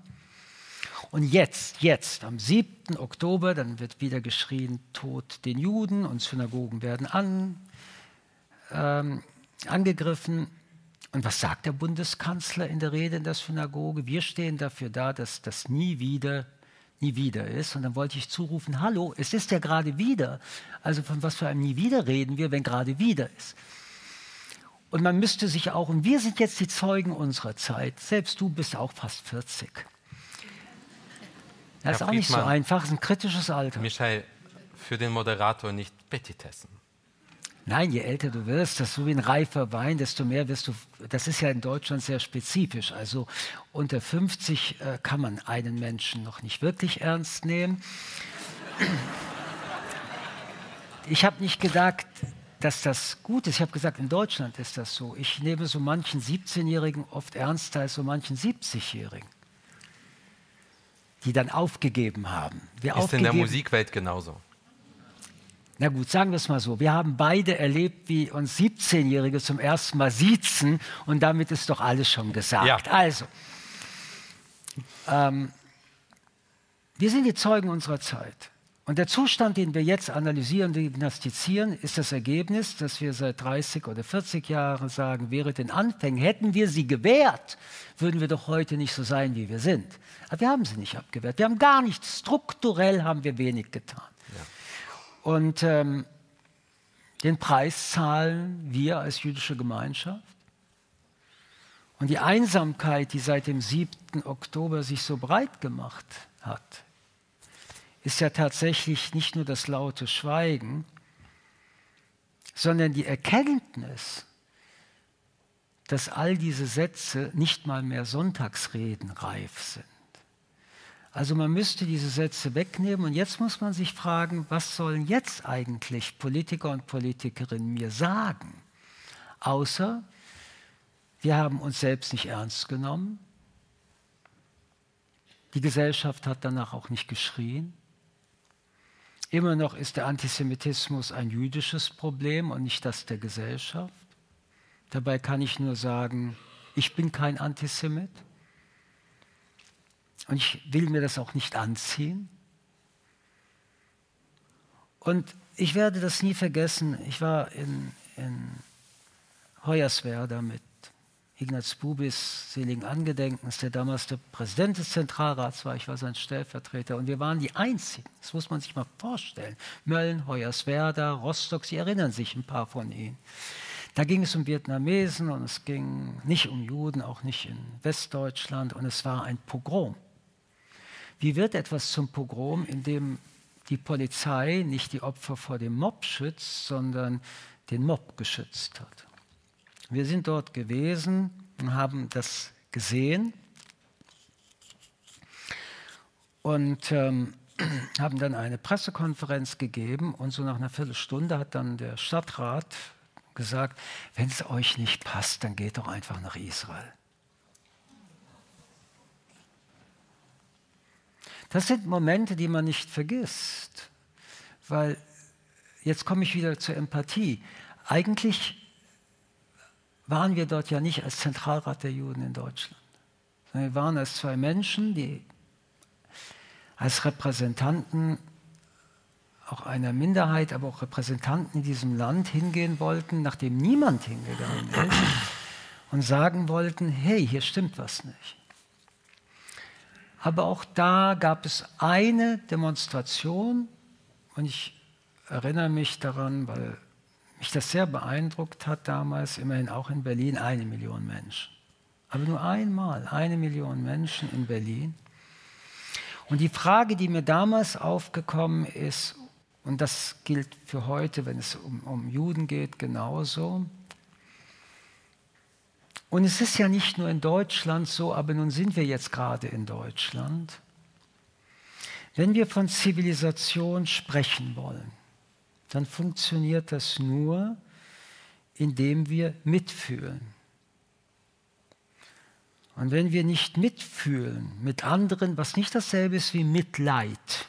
Und jetzt, jetzt, am 7. Oktober, dann wird wieder geschrien, Tod den Juden und Synagogen werden an, ähm, angegriffen. Und was sagt der Bundeskanzler in der Rede in der Synagoge? Wir stehen dafür da, dass das nie wieder, nie wieder ist. Und dann wollte ich zurufen, hallo, es ist ja gerade wieder. Also von was für einem nie wieder reden wir, wenn gerade wieder ist? Und man müsste sich auch, und wir sind jetzt die Zeugen unserer Zeit, selbst du bist auch fast 40. Das ist auch nicht so einfach, es ist ein kritisches Alter. Michael, für den Moderator nicht Petitessen. Nein, je älter du wirst, das ist so wie ein reifer Wein, desto mehr wirst du. Das ist ja in Deutschland sehr spezifisch. Also unter 50 äh, kann man einen Menschen noch nicht wirklich ernst nehmen. Ich habe nicht gedacht, dass das gut ist. Ich habe gesagt, in Deutschland ist das so. Ich nehme so manchen 17-Jährigen oft ernster als so manchen 70-Jährigen die dann aufgegeben haben. Wir ist in der Musikwelt genauso? Na gut, sagen wir es mal so. Wir haben beide erlebt, wie uns 17-Jährige zum ersten Mal siezen und damit ist doch alles schon gesagt. Ja. Also, ähm, wir sind die Zeugen unserer Zeit. Und der Zustand, den wir jetzt analysieren, diagnostizieren, ist das Ergebnis, dass wir seit 30 oder 40 Jahren sagen, wäre den Anfängen, hätten wir sie gewährt, würden wir doch heute nicht so sein, wie wir sind. Aber wir haben sie nicht abgewehrt. Wir haben gar nichts. Strukturell haben wir wenig getan. Ja. Und ähm, den Preis zahlen wir als jüdische Gemeinschaft. Und die Einsamkeit, die seit dem 7. Oktober sich so breit gemacht hat, ist ja tatsächlich nicht nur das laute Schweigen, sondern die Erkenntnis, dass all diese Sätze nicht mal mehr Sonntagsreden reif sind. Also man müsste diese Sätze wegnehmen und jetzt muss man sich fragen, was sollen jetzt eigentlich Politiker und Politikerinnen mir sagen? Außer, wir haben uns selbst nicht ernst genommen, die Gesellschaft hat danach auch nicht geschrien, Immer noch ist der Antisemitismus ein jüdisches Problem und nicht das der Gesellschaft. Dabei kann ich nur sagen, ich bin kein Antisemit und ich will mir das auch nicht anziehen. Und ich werde das nie vergessen. Ich war in, in Hoyerswerda mit Ignaz Bubis seligen Angedenkens, der damals der Präsident des Zentralrats war. Ich war sein Stellvertreter. Und wir waren die Einzigen. Das muss man sich mal vorstellen. Mölln, Hoyerswerda, Rostock, Sie erinnern sich ein paar von ihnen. Da ging es um Vietnamesen und es ging nicht um Juden, auch nicht in Westdeutschland. Und es war ein Pogrom. Wie wird etwas zum Pogrom, in dem die Polizei nicht die Opfer vor dem Mob schützt, sondern den Mob geschützt hat? Wir sind dort gewesen und haben das gesehen und ähm, haben dann eine Pressekonferenz gegeben und so nach einer Viertelstunde hat dann der Stadtrat gesagt, wenn es euch nicht passt, dann geht doch einfach nach Israel. Das sind Momente, die man nicht vergisst, weil jetzt komme ich wieder zur Empathie. Eigentlich waren wir dort ja nicht als Zentralrat der Juden in Deutschland. Wir waren als zwei Menschen, die als Repräsentanten auch einer Minderheit, aber auch Repräsentanten in diesem Land hingehen wollten, nachdem niemand hingegangen ist, und sagen wollten, hey, hier stimmt was nicht. Aber auch da gab es eine Demonstration, und ich erinnere mich daran, weil mich das sehr beeindruckt hat damals, immerhin auch in Berlin, eine Million Menschen. Aber nur einmal eine Million Menschen in Berlin. Und die Frage, die mir damals aufgekommen ist, und das gilt für heute, wenn es um, um Juden geht, genauso. Und es ist ja nicht nur in Deutschland so, aber nun sind wir jetzt gerade in Deutschland. Wenn wir von Zivilisation sprechen wollen, dann funktioniert das nur, indem wir mitfühlen. Und wenn wir nicht mitfühlen mit anderen, was nicht dasselbe ist wie Mitleid.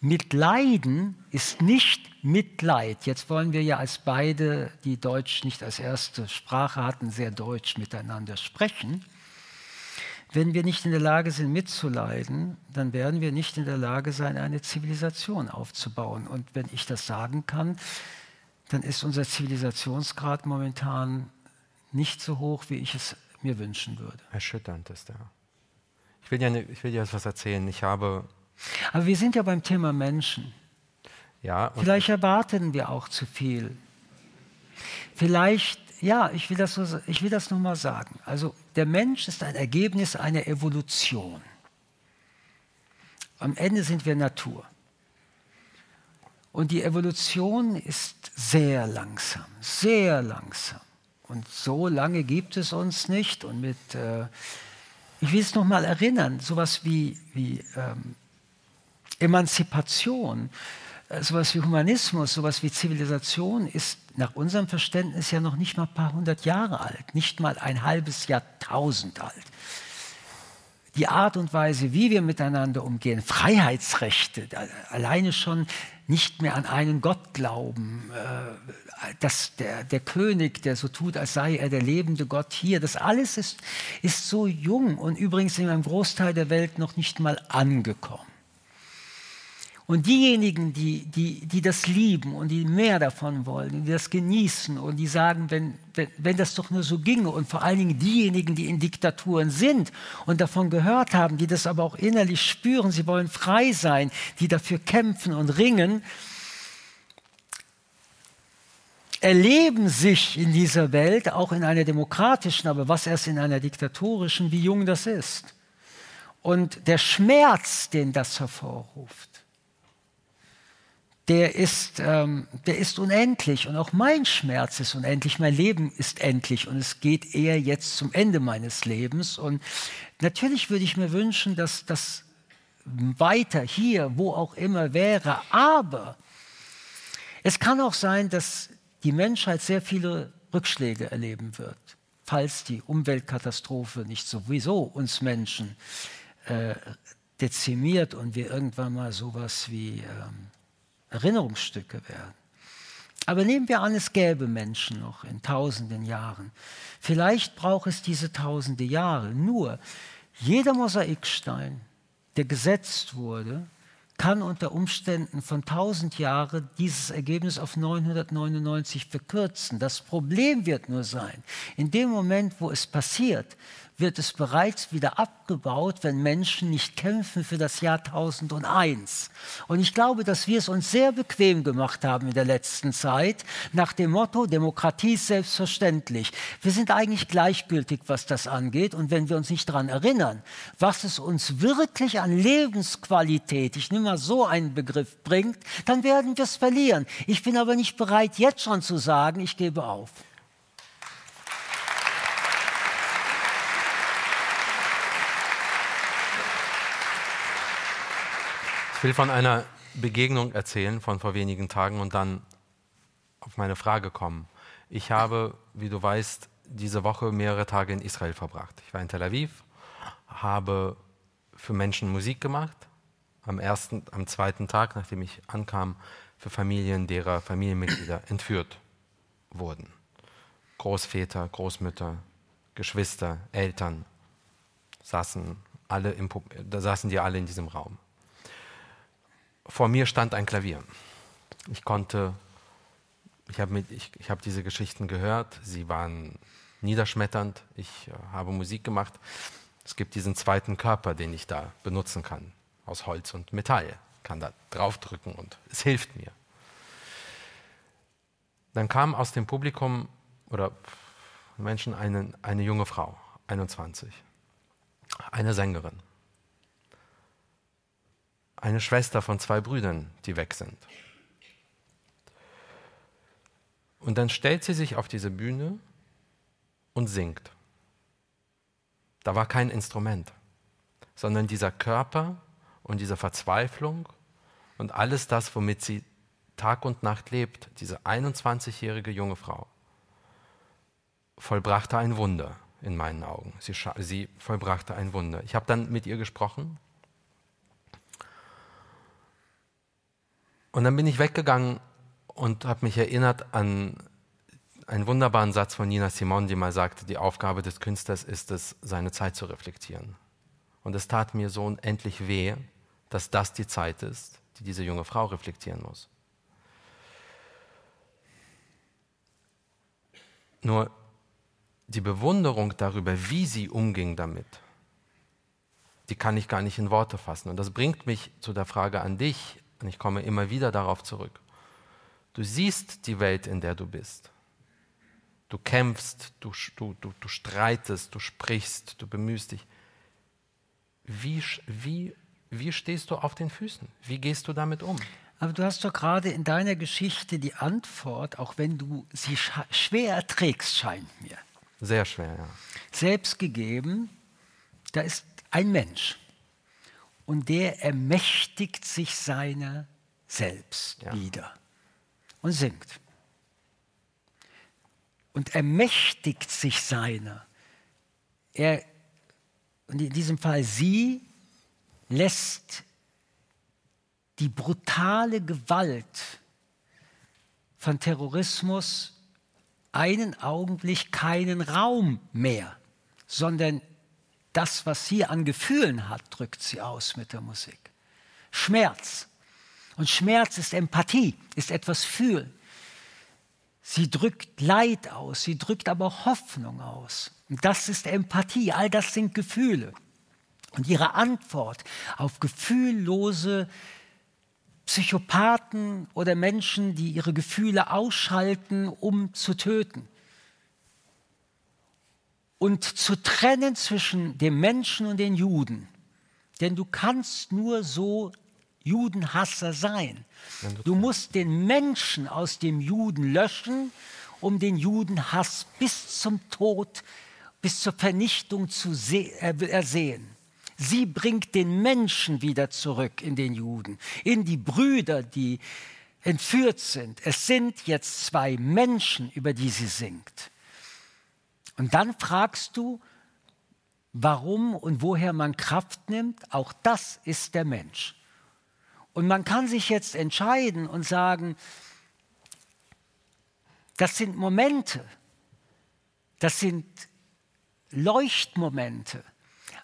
Mitleiden ist nicht Mitleid. Jetzt wollen wir ja als beide, die Deutsch nicht als erste Sprache hatten, sehr deutsch miteinander sprechen. Wenn wir nicht in der Lage sind, mitzuleiden, dann werden wir nicht in der Lage sein, eine Zivilisation aufzubauen. Und wenn ich das sagen kann, dann ist unser Zivilisationsgrad momentan nicht so hoch, wie ich es mir wünschen würde. Erschütternd ist er. Ich will dir, ne, ich will dir etwas erzählen. Ich habe. Aber wir sind ja beim Thema Menschen. Ja. Vielleicht erwarten wir auch zu viel. Vielleicht ja, ich will das, so, ich will das nur mal sagen. Also der Mensch ist ein Ergebnis einer Evolution. Am Ende sind wir Natur. Und die Evolution ist sehr langsam, sehr langsam. Und so lange gibt es uns nicht. Und mit, äh, ich will es noch mal erinnern, sowas wie, wie ähm, Emanzipation äh, sowas wie Humanismus, sowas wie Zivilisation ist nach unserem Verständnis ja noch nicht mal ein paar hundert Jahre alt, nicht mal ein halbes Jahrtausend alt. Die Art und Weise, wie wir miteinander umgehen, Freiheitsrechte, alleine schon nicht mehr an einen Gott glauben, äh, dass der, der König, der so tut, als sei er der lebende Gott hier, das alles ist, ist so jung und übrigens in einem Großteil der Welt noch nicht mal angekommen. Und diejenigen, die, die, die das lieben und die mehr davon wollen, die das genießen und die sagen, wenn, wenn, wenn das doch nur so ginge und vor allen Dingen diejenigen, die in Diktaturen sind und davon gehört haben, die das aber auch innerlich spüren, sie wollen frei sein, die dafür kämpfen und ringen, erleben sich in dieser Welt, auch in einer demokratischen, aber was erst in einer diktatorischen, wie jung das ist. Und der Schmerz, den das hervorruft, der ist, ähm, der ist unendlich und auch mein Schmerz ist unendlich, mein Leben ist endlich und es geht eher jetzt zum Ende meines Lebens. Und natürlich würde ich mir wünschen, dass das weiter hier, wo auch immer wäre, aber es kann auch sein, dass die Menschheit sehr viele Rückschläge erleben wird, falls die Umweltkatastrophe nicht sowieso uns Menschen äh, dezimiert und wir irgendwann mal sowas wie ähm, Erinnerungsstücke werden. Aber nehmen wir an, es gäbe Menschen noch in tausenden Jahren. Vielleicht braucht es diese tausende Jahre. Nur jeder Mosaikstein, der gesetzt wurde, kann unter Umständen von 1000 Jahren dieses Ergebnis auf 999 verkürzen. Das Problem wird nur sein, in dem Moment, wo es passiert, wird es bereits wieder abgebaut, wenn Menschen nicht kämpfen für das Jahr 1001. Und ich glaube, dass wir es uns sehr bequem gemacht haben in der letzten Zeit, nach dem Motto, Demokratie ist selbstverständlich. Wir sind eigentlich gleichgültig, was das angeht. Und wenn wir uns nicht daran erinnern, was es uns wirklich an Lebensqualität, ich nehme mal so einen Begriff, bringt, dann werden wir es verlieren. Ich bin aber nicht bereit, jetzt schon zu sagen, ich gebe auf. Ich will von einer Begegnung erzählen von vor wenigen Tagen und dann auf meine Frage kommen. Ich habe, wie du weißt, diese Woche mehrere Tage in Israel verbracht. Ich war in Tel Aviv, habe für Menschen Musik gemacht. Am ersten, am zweiten Tag, nachdem ich ankam, für Familien, derer Familienmitglieder entführt wurden. Großväter, Großmütter, Geschwister, Eltern saßen alle im, saßen die alle in diesem Raum vor mir stand ein Klavier. Ich konnte, ich habe ich, ich hab diese Geschichten gehört, sie waren niederschmetternd, ich äh, habe Musik gemacht. Es gibt diesen zweiten Körper, den ich da benutzen kann, aus Holz und Metall. Ich kann da draufdrücken und es hilft mir. Dann kam aus dem Publikum oder Menschen eine, eine junge Frau, 21, eine Sängerin eine Schwester von zwei Brüdern, die weg sind. Und dann stellt sie sich auf diese Bühne und singt. Da war kein Instrument, sondern dieser Körper und diese Verzweiflung und alles das, womit sie Tag und Nacht lebt, diese 21-jährige junge Frau, vollbrachte ein Wunder in meinen Augen. Sie, sie vollbrachte ein Wunder. Ich habe dann mit ihr gesprochen Und dann bin ich weggegangen und habe mich erinnert an einen wunderbaren Satz von Nina Simon, die mal sagte, die Aufgabe des Künstlers ist es, seine Zeit zu reflektieren. Und es tat mir so unendlich weh, dass das die Zeit ist, die diese junge Frau reflektieren muss. Nur die Bewunderung darüber, wie sie umging damit, die kann ich gar nicht in Worte fassen. Und das bringt mich zu der Frage an dich, und ich komme immer wieder darauf zurück. Du siehst die Welt, in der du bist. Du kämpfst, du, du, du, du streitest, du sprichst, du bemühst dich. Wie, wie, wie stehst du auf den Füßen? Wie gehst du damit um? Aber du hast doch gerade in deiner Geschichte die Antwort, auch wenn du sie schwer erträgst, scheint mir. Sehr schwer, ja. Selbst gegeben, da ist ein Mensch und der ermächtigt sich seiner selbst ja. wieder und singt. Und ermächtigt sich seiner. Er, und in diesem Fall sie, lässt die brutale Gewalt von Terrorismus einen Augenblick keinen Raum mehr, sondern das, was sie an Gefühlen hat, drückt sie aus mit der Musik. Schmerz. Und Schmerz ist Empathie, ist etwas fühlen. Sie drückt Leid aus, sie drückt aber Hoffnung aus. Und das ist Empathie, all das sind Gefühle. Und ihre Antwort auf gefühllose Psychopathen oder Menschen, die ihre Gefühle ausschalten, um zu töten, und zu trennen zwischen dem Menschen und den Juden. Denn du kannst nur so Judenhasser sein. Du musst den Menschen aus dem Juden löschen, um den Judenhass bis zum Tod, bis zur Vernichtung zu ersehen. Sie bringt den Menschen wieder zurück in den Juden, in die Brüder, die entführt sind. Es sind jetzt zwei Menschen, über die sie singt. Und dann fragst du, warum und woher man Kraft nimmt. Auch das ist der Mensch. Und man kann sich jetzt entscheiden und sagen, das sind Momente, das sind Leuchtmomente,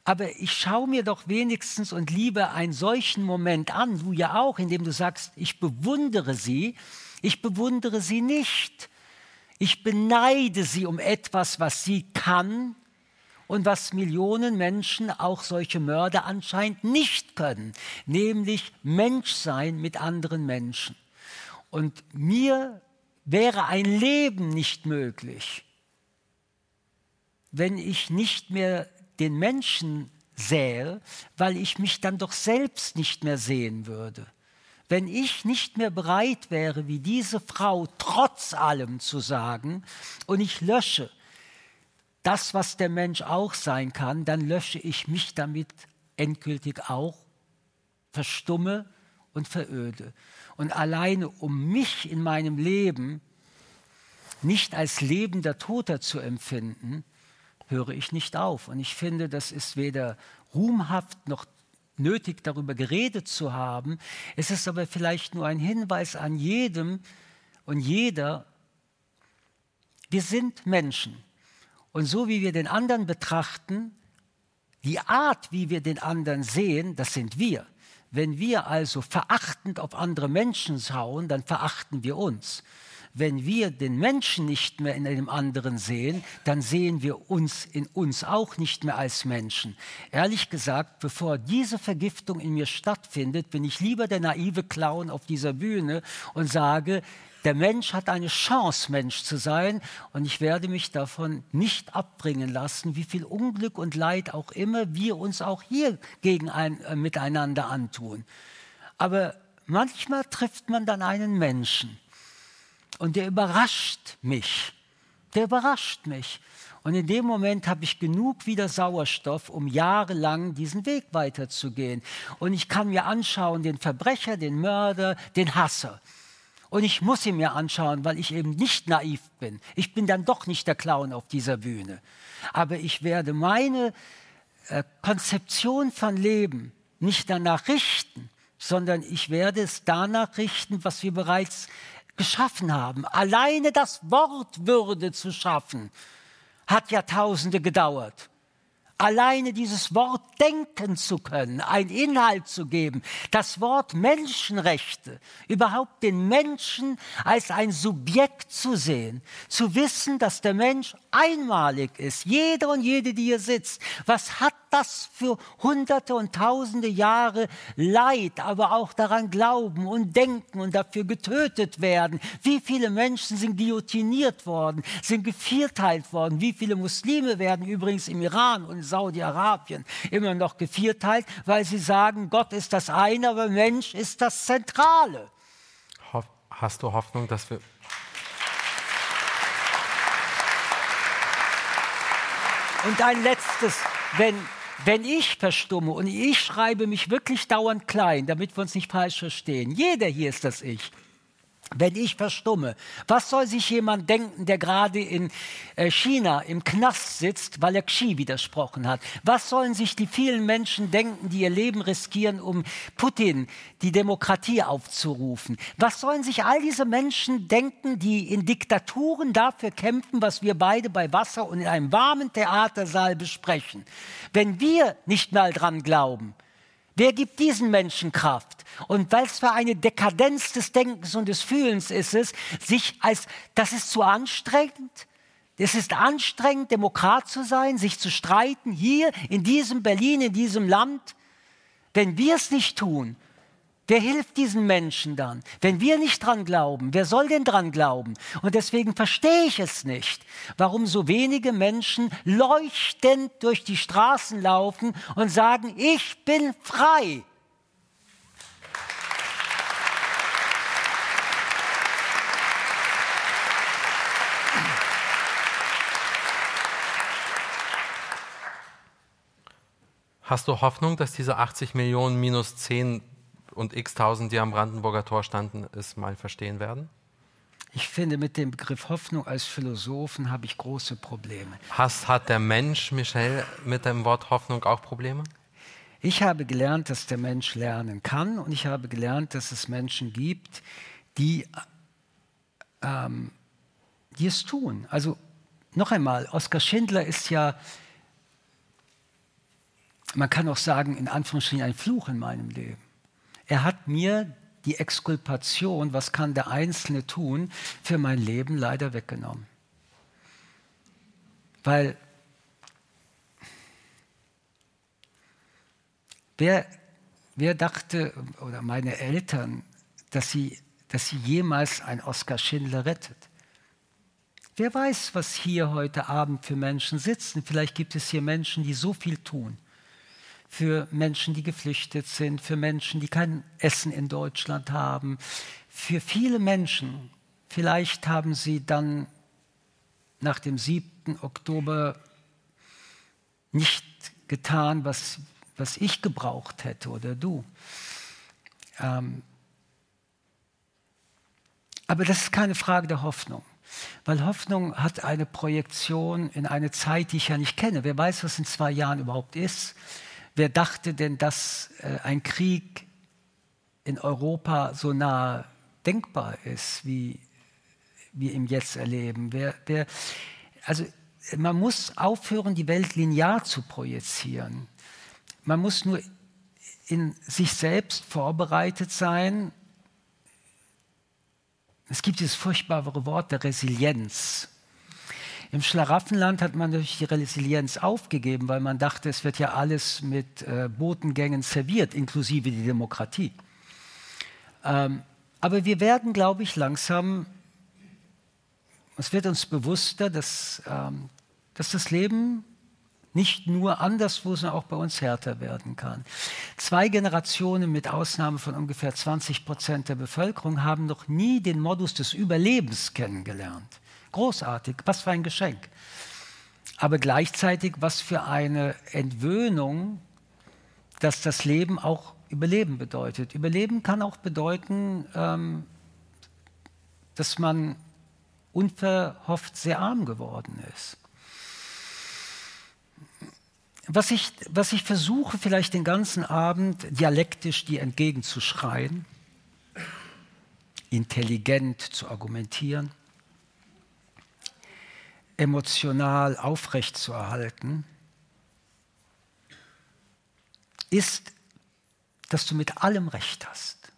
Aber ich schaue mir doch wenigstens und liebe einen solchen Moment an, du ja auch, indem du sagst, ich bewundere sie. Ich bewundere sie nicht. Ich beneide sie um etwas, was sie kann und was Millionen Menschen, auch solche Mörder anscheinend nicht können, nämlich Menschsein mit anderen Menschen. Und mir wäre ein Leben nicht möglich, wenn ich nicht mehr den Menschen sähe, weil ich mich dann doch selbst nicht mehr sehen würde. Wenn ich nicht mehr bereit wäre, wie diese Frau trotz allem zu sagen, und ich lösche das, was der Mensch auch sein kann, dann lösche ich mich damit endgültig auch, verstumme und veröde. Und alleine um mich in meinem Leben nicht als lebender Toter zu empfinden, höre ich nicht auf. Und ich finde, das ist weder ruhmhaft noch nötig, darüber geredet zu haben. Es ist aber vielleicht nur ein Hinweis an jedem und jeder, wir sind Menschen. Und so wie wir den anderen betrachten, die Art, wie wir den anderen sehen, das sind wir. Wenn wir also verachtend auf andere Menschen schauen, dann verachten wir uns. Wenn wir den Menschen nicht mehr in einem anderen sehen, dann sehen wir uns in uns auch nicht mehr als Menschen. Ehrlich gesagt, bevor diese Vergiftung in mir stattfindet, bin ich lieber der naive Clown auf dieser Bühne und sage, der Mensch hat eine Chance, Mensch zu sein, und ich werde mich davon nicht abbringen lassen, wie viel Unglück und Leid auch immer wir uns auch hier gegen ein, äh, miteinander antun. Aber manchmal trifft man dann einen Menschen, und der überrascht mich. Der überrascht mich. Und in dem Moment habe ich genug wieder Sauerstoff, um jahrelang diesen Weg weiterzugehen. Und ich kann mir anschauen, den Verbrecher, den Mörder, den Hasser. Und ich muss ihn mir anschauen, weil ich eben nicht naiv bin. Ich bin dann doch nicht der Clown auf dieser Bühne. Aber ich werde meine äh, Konzeption von Leben nicht danach richten, sondern ich werde es danach richten, was wir bereits geschaffen haben. Alleine das Wort Würde zu schaffen, hat Jahrtausende gedauert. Alleine dieses Wort denken zu können, einen Inhalt zu geben, das Wort Menschenrechte, überhaupt den Menschen als ein Subjekt zu sehen, zu wissen, dass der Mensch einmalig ist, jeder und jede, die hier sitzt. Was hat das für hunderte und tausende Jahre Leid, aber auch daran glauben und denken und dafür getötet werden. Wie viele Menschen sind guillotiniert worden, sind gevierteilt worden. Wie viele Muslime werden übrigens im Iran und Saudi-Arabien immer noch gevierteilt, weil sie sagen, Gott ist das eine, aber Mensch ist das Zentrale. Hast du Hoffnung, dass wir Und ein letztes, wenn, wenn ich verstumme und ich schreibe mich wirklich dauernd klein, damit wir uns nicht falsch verstehen, jeder hier ist das Ich wenn ich verstumme, was soll sich jemand denken, der gerade in äh, China im Knast sitzt, weil er Xi widersprochen hat? Was sollen sich die vielen Menschen denken, die ihr Leben riskieren, um Putin die Demokratie aufzurufen? Was sollen sich all diese Menschen denken, die in Diktaturen dafür kämpfen, was wir beide bei Wasser und in einem warmen Theatersaal besprechen? Wenn wir nicht mal dran glauben, Wer gibt diesen Menschen Kraft? Und weil es für eine Dekadenz des Denkens und des Fühlens ist es, sich als, das ist zu anstrengend. Es ist anstrengend, Demokrat zu sein, sich zu streiten, hier in diesem Berlin, in diesem Land. Wenn wir es nicht tun, Wer hilft diesen Menschen dann? Wenn wir nicht dran glauben, wer soll denn dran glauben? Und deswegen verstehe ich es nicht, warum so wenige Menschen leuchtend durch die Straßen laufen und sagen, ich bin frei. Hast du Hoffnung, dass diese 80 Millionen minus 10 und x tausend, die am Brandenburger Tor standen, es mal verstehen werden? Ich finde, mit dem Begriff Hoffnung als Philosophen habe ich große Probleme. Has, hat der Mensch, Michel, mit dem Wort Hoffnung auch Probleme? Ich habe gelernt, dass der Mensch lernen kann und ich habe gelernt, dass es Menschen gibt, die, ähm, die es tun. Also noch einmal, Oskar Schindler ist ja man kann auch sagen, in Anführungsstrichen ein Fluch in meinem Leben. Er hat mir die Exkulpation, was kann der Einzelne tun, für mein Leben leider weggenommen. Weil wer, wer dachte, oder meine Eltern, dass sie, dass sie jemals ein Oskar Schindler rettet? Wer weiß, was hier heute Abend für Menschen sitzen? Vielleicht gibt es hier Menschen, die so viel tun für Menschen, die geflüchtet sind, für Menschen, die kein Essen in Deutschland haben, für viele Menschen. Vielleicht haben sie dann nach dem 7. Oktober nicht getan, was, was ich gebraucht hätte oder du. Ähm, aber das ist keine Frage der Hoffnung. Weil Hoffnung hat eine Projektion in eine Zeit, die ich ja nicht kenne. Wer weiß, was in zwei Jahren überhaupt ist. Wer dachte denn, dass äh, ein Krieg in Europa so nah denkbar ist, wie wir ihn jetzt erleben? Wer, wer, also man muss aufhören, die Welt linear zu projizieren. Man muss nur in sich selbst vorbereitet sein. Es gibt dieses furchtbare Wort der Resilienz. Im Schlaraffenland hat man natürlich die Resilienz aufgegeben, weil man dachte, es wird ja alles mit äh, Botengängen serviert, inklusive die Demokratie. Ähm, aber wir werden, glaube ich, langsam, es wird uns bewusster, dass, ähm, dass das Leben nicht nur anderswo, sondern auch bei uns härter werden kann. Zwei Generationen mit Ausnahme von ungefähr 20 Prozent der Bevölkerung haben noch nie den Modus des Überlebens kennengelernt. Großartig, was für ein Geschenk. Aber gleichzeitig, was für eine Entwöhnung, dass das Leben auch Überleben bedeutet. Überleben kann auch bedeuten, ähm, dass man unverhofft sehr arm geworden ist. Was ich, was ich versuche, vielleicht den ganzen Abend dialektisch dir entgegenzuschreien, intelligent zu argumentieren, emotional aufrechtzuerhalten, ist, dass du mit allem Recht hast.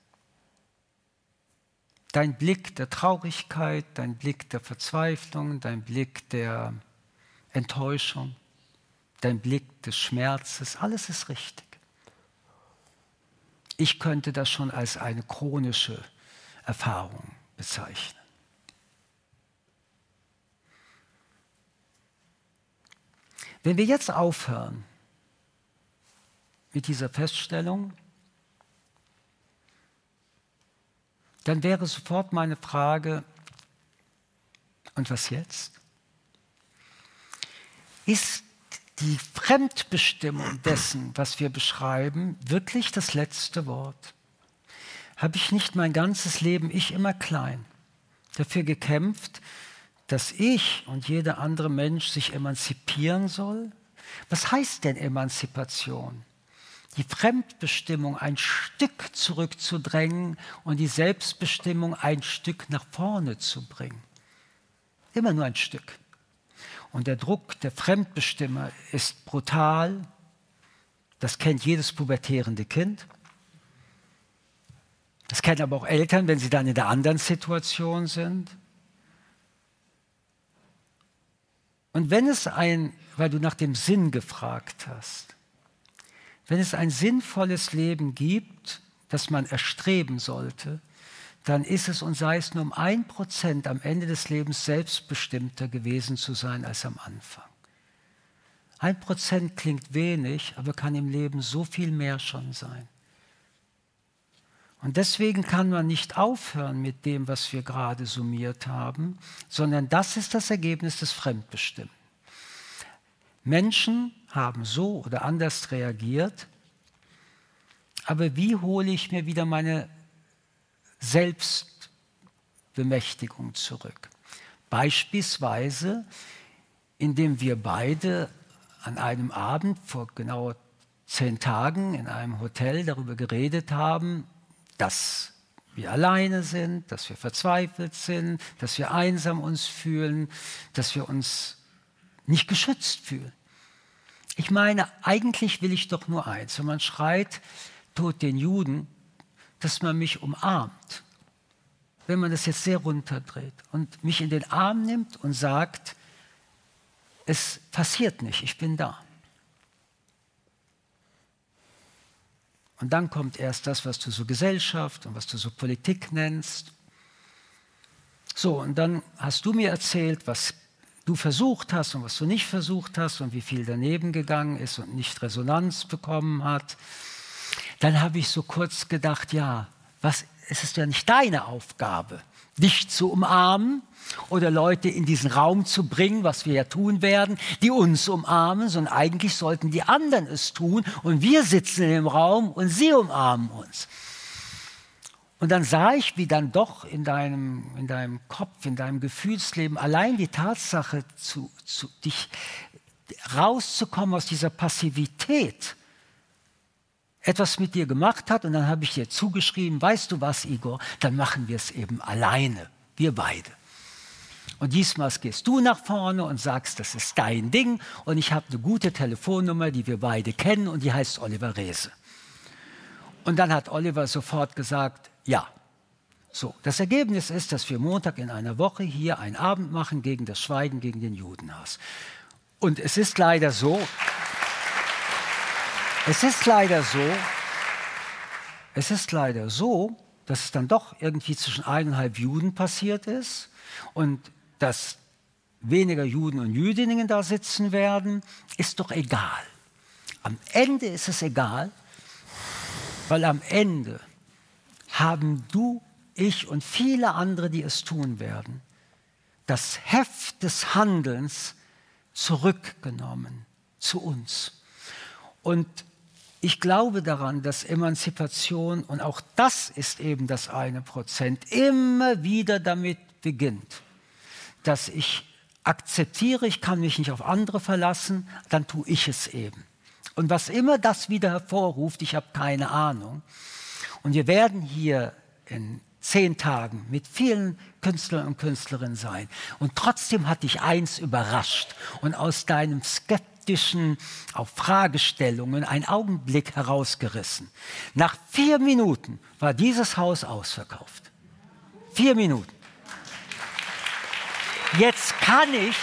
Dein Blick der Traurigkeit, dein Blick der Verzweiflung, dein Blick der Enttäuschung, dein Blick des Schmerzes, alles ist richtig. Ich könnte das schon als eine chronische Erfahrung bezeichnen. Wenn wir jetzt aufhören mit dieser Feststellung, dann wäre sofort meine Frage, und was jetzt? Ist die Fremdbestimmung dessen, was wir beschreiben, wirklich das letzte Wort? Habe ich nicht mein ganzes Leben, ich immer klein, dafür gekämpft, dass ich und jeder andere Mensch sich emanzipieren soll? Was heißt denn Emanzipation? Die Fremdbestimmung ein Stück zurückzudrängen und die Selbstbestimmung ein Stück nach vorne zu bringen. Immer nur ein Stück. Und der Druck der Fremdbestimmer ist brutal. Das kennt jedes pubertierende Kind. Das kennen aber auch Eltern, wenn sie dann in der anderen Situation sind. Und wenn es ein, weil du nach dem Sinn gefragt hast, wenn es ein sinnvolles Leben gibt, das man erstreben sollte, dann ist es und sei es nur um ein Prozent am Ende des Lebens selbstbestimmter gewesen zu sein als am Anfang. Ein Prozent klingt wenig, aber kann im Leben so viel mehr schon sein. Und deswegen kann man nicht aufhören mit dem, was wir gerade summiert haben, sondern das ist das Ergebnis des Fremdbestimmten. Menschen haben so oder anders reagiert, aber wie hole ich mir wieder meine Selbstbemächtigung zurück? Beispielsweise, indem wir beide an einem Abend vor genau zehn Tagen in einem Hotel darüber geredet haben, dass wir alleine sind, dass wir verzweifelt sind, dass wir einsam uns fühlen, dass wir uns nicht geschützt fühlen. Ich meine, eigentlich will ich doch nur eins. Wenn man schreit, Tod den Juden, dass man mich umarmt. Wenn man das jetzt sehr runterdreht und mich in den Arm nimmt und sagt, es passiert nicht, ich bin da. Und dann kommt erst das, was du so Gesellschaft und was du so Politik nennst. So, und dann hast du mir erzählt, was du versucht hast und was du nicht versucht hast und wie viel daneben gegangen ist und nicht Resonanz bekommen hat. Dann habe ich so kurz gedacht, ja, was, es ist ja nicht deine Aufgabe, dich zu umarmen oder Leute in diesen Raum zu bringen, was wir ja tun werden, die uns umarmen, sondern eigentlich sollten die anderen es tun und wir sitzen im Raum und sie umarmen uns. Und dann sah ich, wie dann doch in deinem, in deinem Kopf, in deinem Gefühlsleben allein die Tatsache, zu, zu, dich rauszukommen aus dieser Passivität, etwas mit dir gemacht hat. Und dann habe ich dir zugeschrieben, weißt du was, Igor, dann machen wir es eben alleine, wir beide. Und diesmal gehst du nach vorne und sagst, das ist dein Ding. Und ich habe eine gute Telefonnummer, die wir beide kennen, und die heißt Oliver Rehse. Und dann hat Oliver sofort gesagt, ja. So, das Ergebnis ist, dass wir Montag in einer Woche hier einen Abend machen gegen das Schweigen gegen den Judenhass. Und es ist leider so, es ist leider so, es ist leider so, dass es dann doch irgendwie zwischen eineinhalb Juden passiert ist und dass weniger Juden und Jüdinnen da sitzen werden, ist doch egal. Am Ende ist es egal, weil am Ende haben du, ich und viele andere, die es tun werden, das Heft des Handelns zurückgenommen zu uns. Und ich glaube daran, dass Emanzipation, und auch das ist eben das eine Prozent, immer wieder damit beginnt, dass ich akzeptiere, ich kann mich nicht auf andere verlassen, dann tue ich es eben. Und was immer das wieder hervorruft, ich habe keine Ahnung, und wir werden hier in zehn Tagen mit vielen Künstlern und Künstlerinnen sein. Und trotzdem hat dich eins überrascht und aus deinem skeptischen auf Fragestellungen einen Augenblick herausgerissen. Nach vier Minuten war dieses Haus ausverkauft. Vier Minuten. Jetzt kann ich,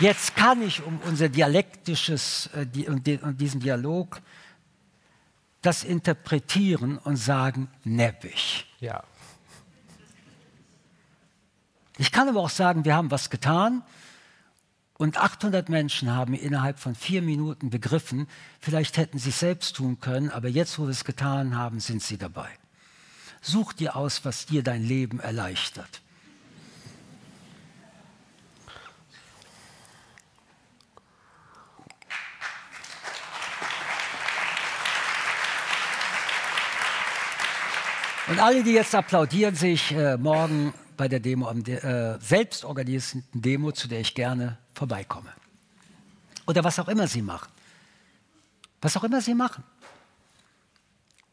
jetzt kann ich um unser dialektisches äh, und, und diesen Dialog das interpretieren und sagen, neppig. Ja. Ich kann aber auch sagen, wir haben was getan und 800 Menschen haben innerhalb von vier Minuten begriffen, vielleicht hätten sie es selbst tun können, aber jetzt, wo wir es getan haben, sind sie dabei. Such dir aus, was dir dein Leben erleichtert. Und alle, die jetzt applaudieren, sich äh, morgen bei der Demo, am De äh, selbst organisierten Demo, zu der ich gerne vorbeikomme. Oder was auch immer Sie machen. Was auch immer Sie machen.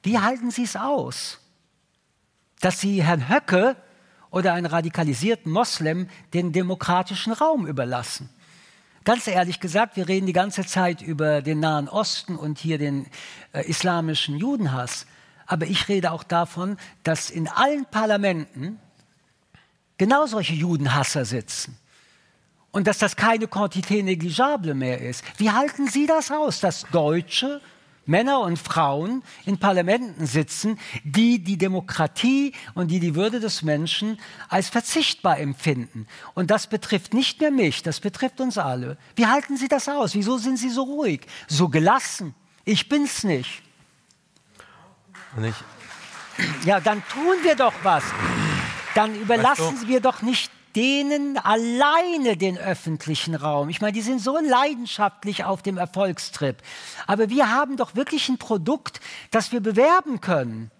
Wie halten Sie es aus, dass Sie Herrn Höcke oder einen radikalisierten Moslem den demokratischen Raum überlassen? Ganz ehrlich gesagt, wir reden die ganze Zeit über den Nahen Osten und hier den äh, islamischen Judenhass. Aber ich rede auch davon, dass in allen Parlamenten genau solche Judenhasser sitzen. Und dass das keine Quantité negligible mehr ist. Wie halten Sie das aus, dass Deutsche, Männer und Frauen in Parlamenten sitzen, die die Demokratie und die die Würde des Menschen als verzichtbar empfinden. Und das betrifft nicht nur mich, das betrifft uns alle. Wie halten Sie das aus? Wieso sind Sie so ruhig, so gelassen? Ich bin's nicht. Und ja, dann tun wir doch was. Dann überlassen weißt du? wir doch nicht denen alleine den öffentlichen Raum. Ich meine, die sind so leidenschaftlich auf dem Erfolgstrip. Aber wir haben doch wirklich ein Produkt, das wir bewerben können.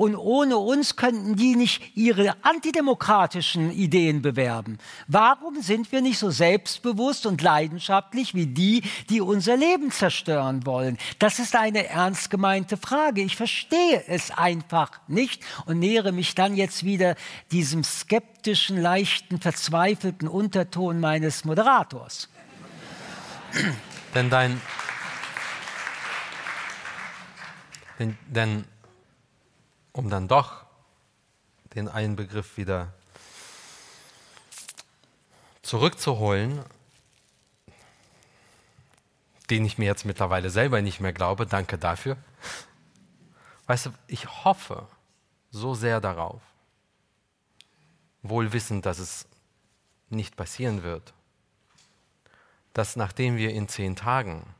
Und ohne uns könnten die nicht ihre antidemokratischen Ideen bewerben. Warum sind wir nicht so selbstbewusst und leidenschaftlich wie die, die unser Leben zerstören wollen? Das ist eine ernst gemeinte Frage. Ich verstehe es einfach nicht und nähere mich dann jetzt wieder diesem skeptischen, leichten, verzweifelten Unterton meines Moderators. Denn dein, denn, denn um dann doch den einen Begriff wieder zurückzuholen, den ich mir jetzt mittlerweile selber nicht mehr glaube, danke dafür. Weißt du, ich hoffe so sehr darauf, wohl wissend, dass es nicht passieren wird, dass nachdem wir in zehn Tagen,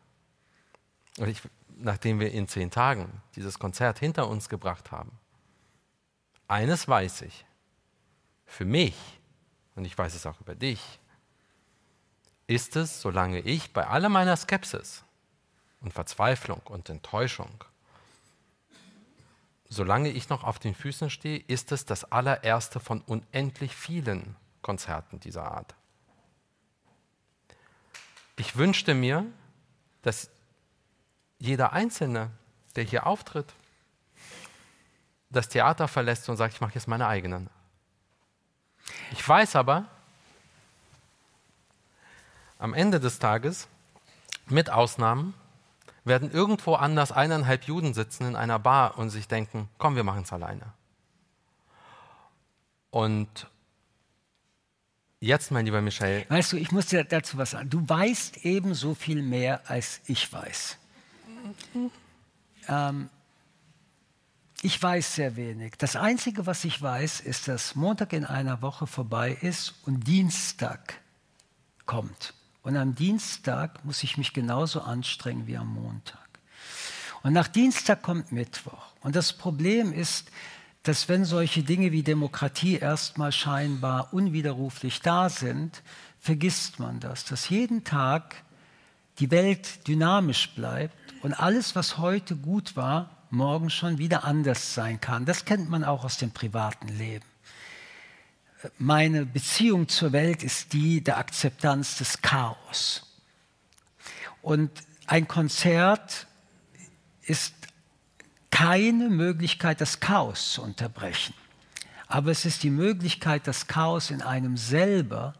ich, nachdem wir in zehn Tagen dieses Konzert hinter uns gebracht haben, eines weiß ich, für mich, und ich weiß es auch über dich, ist es, solange ich bei aller meiner Skepsis und Verzweiflung und Enttäuschung, solange ich noch auf den Füßen stehe, ist es das allererste von unendlich vielen Konzerten dieser Art. Ich wünschte mir, dass jeder Einzelne, der hier auftritt, das Theater verlässt und sagt, ich mache jetzt meine eigenen. Ich weiß aber, am Ende des Tages, mit Ausnahmen, werden irgendwo anders eineinhalb Juden sitzen in einer Bar und sich denken, komm, wir machen es alleine. Und jetzt, mein lieber Michael. Weißt du, ich muss dir dazu was sagen. Du weißt ebenso viel mehr, als ich weiß. Ähm, ich weiß sehr wenig. Das Einzige, was ich weiß, ist, dass Montag in einer Woche vorbei ist und Dienstag kommt. Und am Dienstag muss ich mich genauso anstrengen wie am Montag. Und nach Dienstag kommt Mittwoch. Und das Problem ist, dass wenn solche Dinge wie Demokratie erstmal scheinbar unwiderruflich da sind, vergisst man das, dass jeden Tag die Welt dynamisch bleibt und alles, was heute gut war, morgen schon wieder anders sein kann. Das kennt man auch aus dem privaten Leben meine Beziehung zur Welt ist die der Akzeptanz des Chaos. Und ein Konzert ist keine Möglichkeit, das Chaos zu unterbrechen. Aber es ist die Möglichkeit, das Chaos in einem selber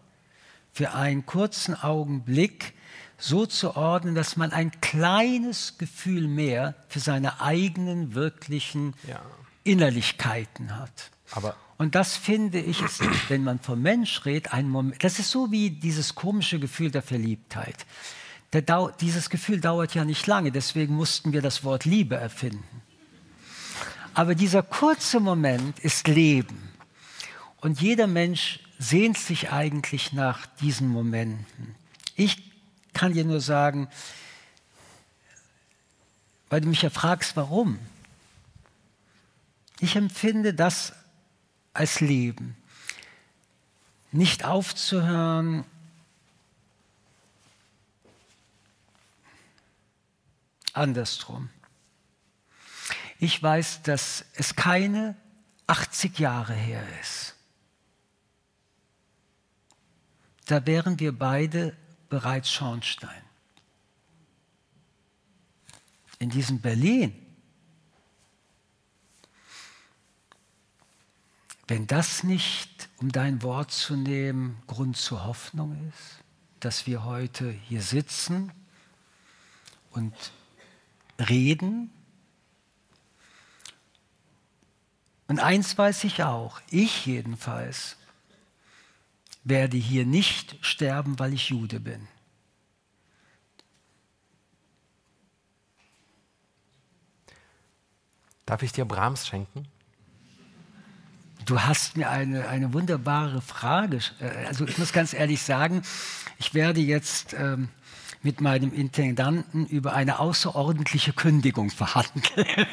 für einen kurzen Augenblick so zu ordnen, dass man ein kleines Gefühl mehr für seine eigenen wirklichen ja. Innerlichkeiten hat. Aber und das finde ich, ist, wenn man vom Mensch redet, ein Moment. Das ist so wie dieses komische Gefühl der Verliebtheit. Der dieses Gefühl dauert ja nicht lange, deswegen mussten wir das Wort Liebe erfinden. Aber dieser kurze Moment ist Leben. Und jeder Mensch sehnt sich eigentlich nach diesen Momenten. Ich kann dir nur sagen, weil du mich ja fragst, warum. Ich empfinde das als Leben. Nicht aufzuhören, andersrum. Ich weiß, dass es keine 80 Jahre her ist. Da wären wir beide bereits Schornstein. In diesem Berlin Wenn das nicht, um dein Wort zu nehmen, Grund zur Hoffnung ist, dass wir heute hier sitzen und reden. Und eins weiß ich auch, ich jedenfalls werde hier nicht sterben, weil ich Jude bin. Darf ich dir Brahms schenken? Du hast mir eine, eine wunderbare Frage. Äh, also ich muss ganz ehrlich sagen, ich werde jetzt ähm, mit meinem Intendanten über eine außerordentliche Kündigung verhandeln.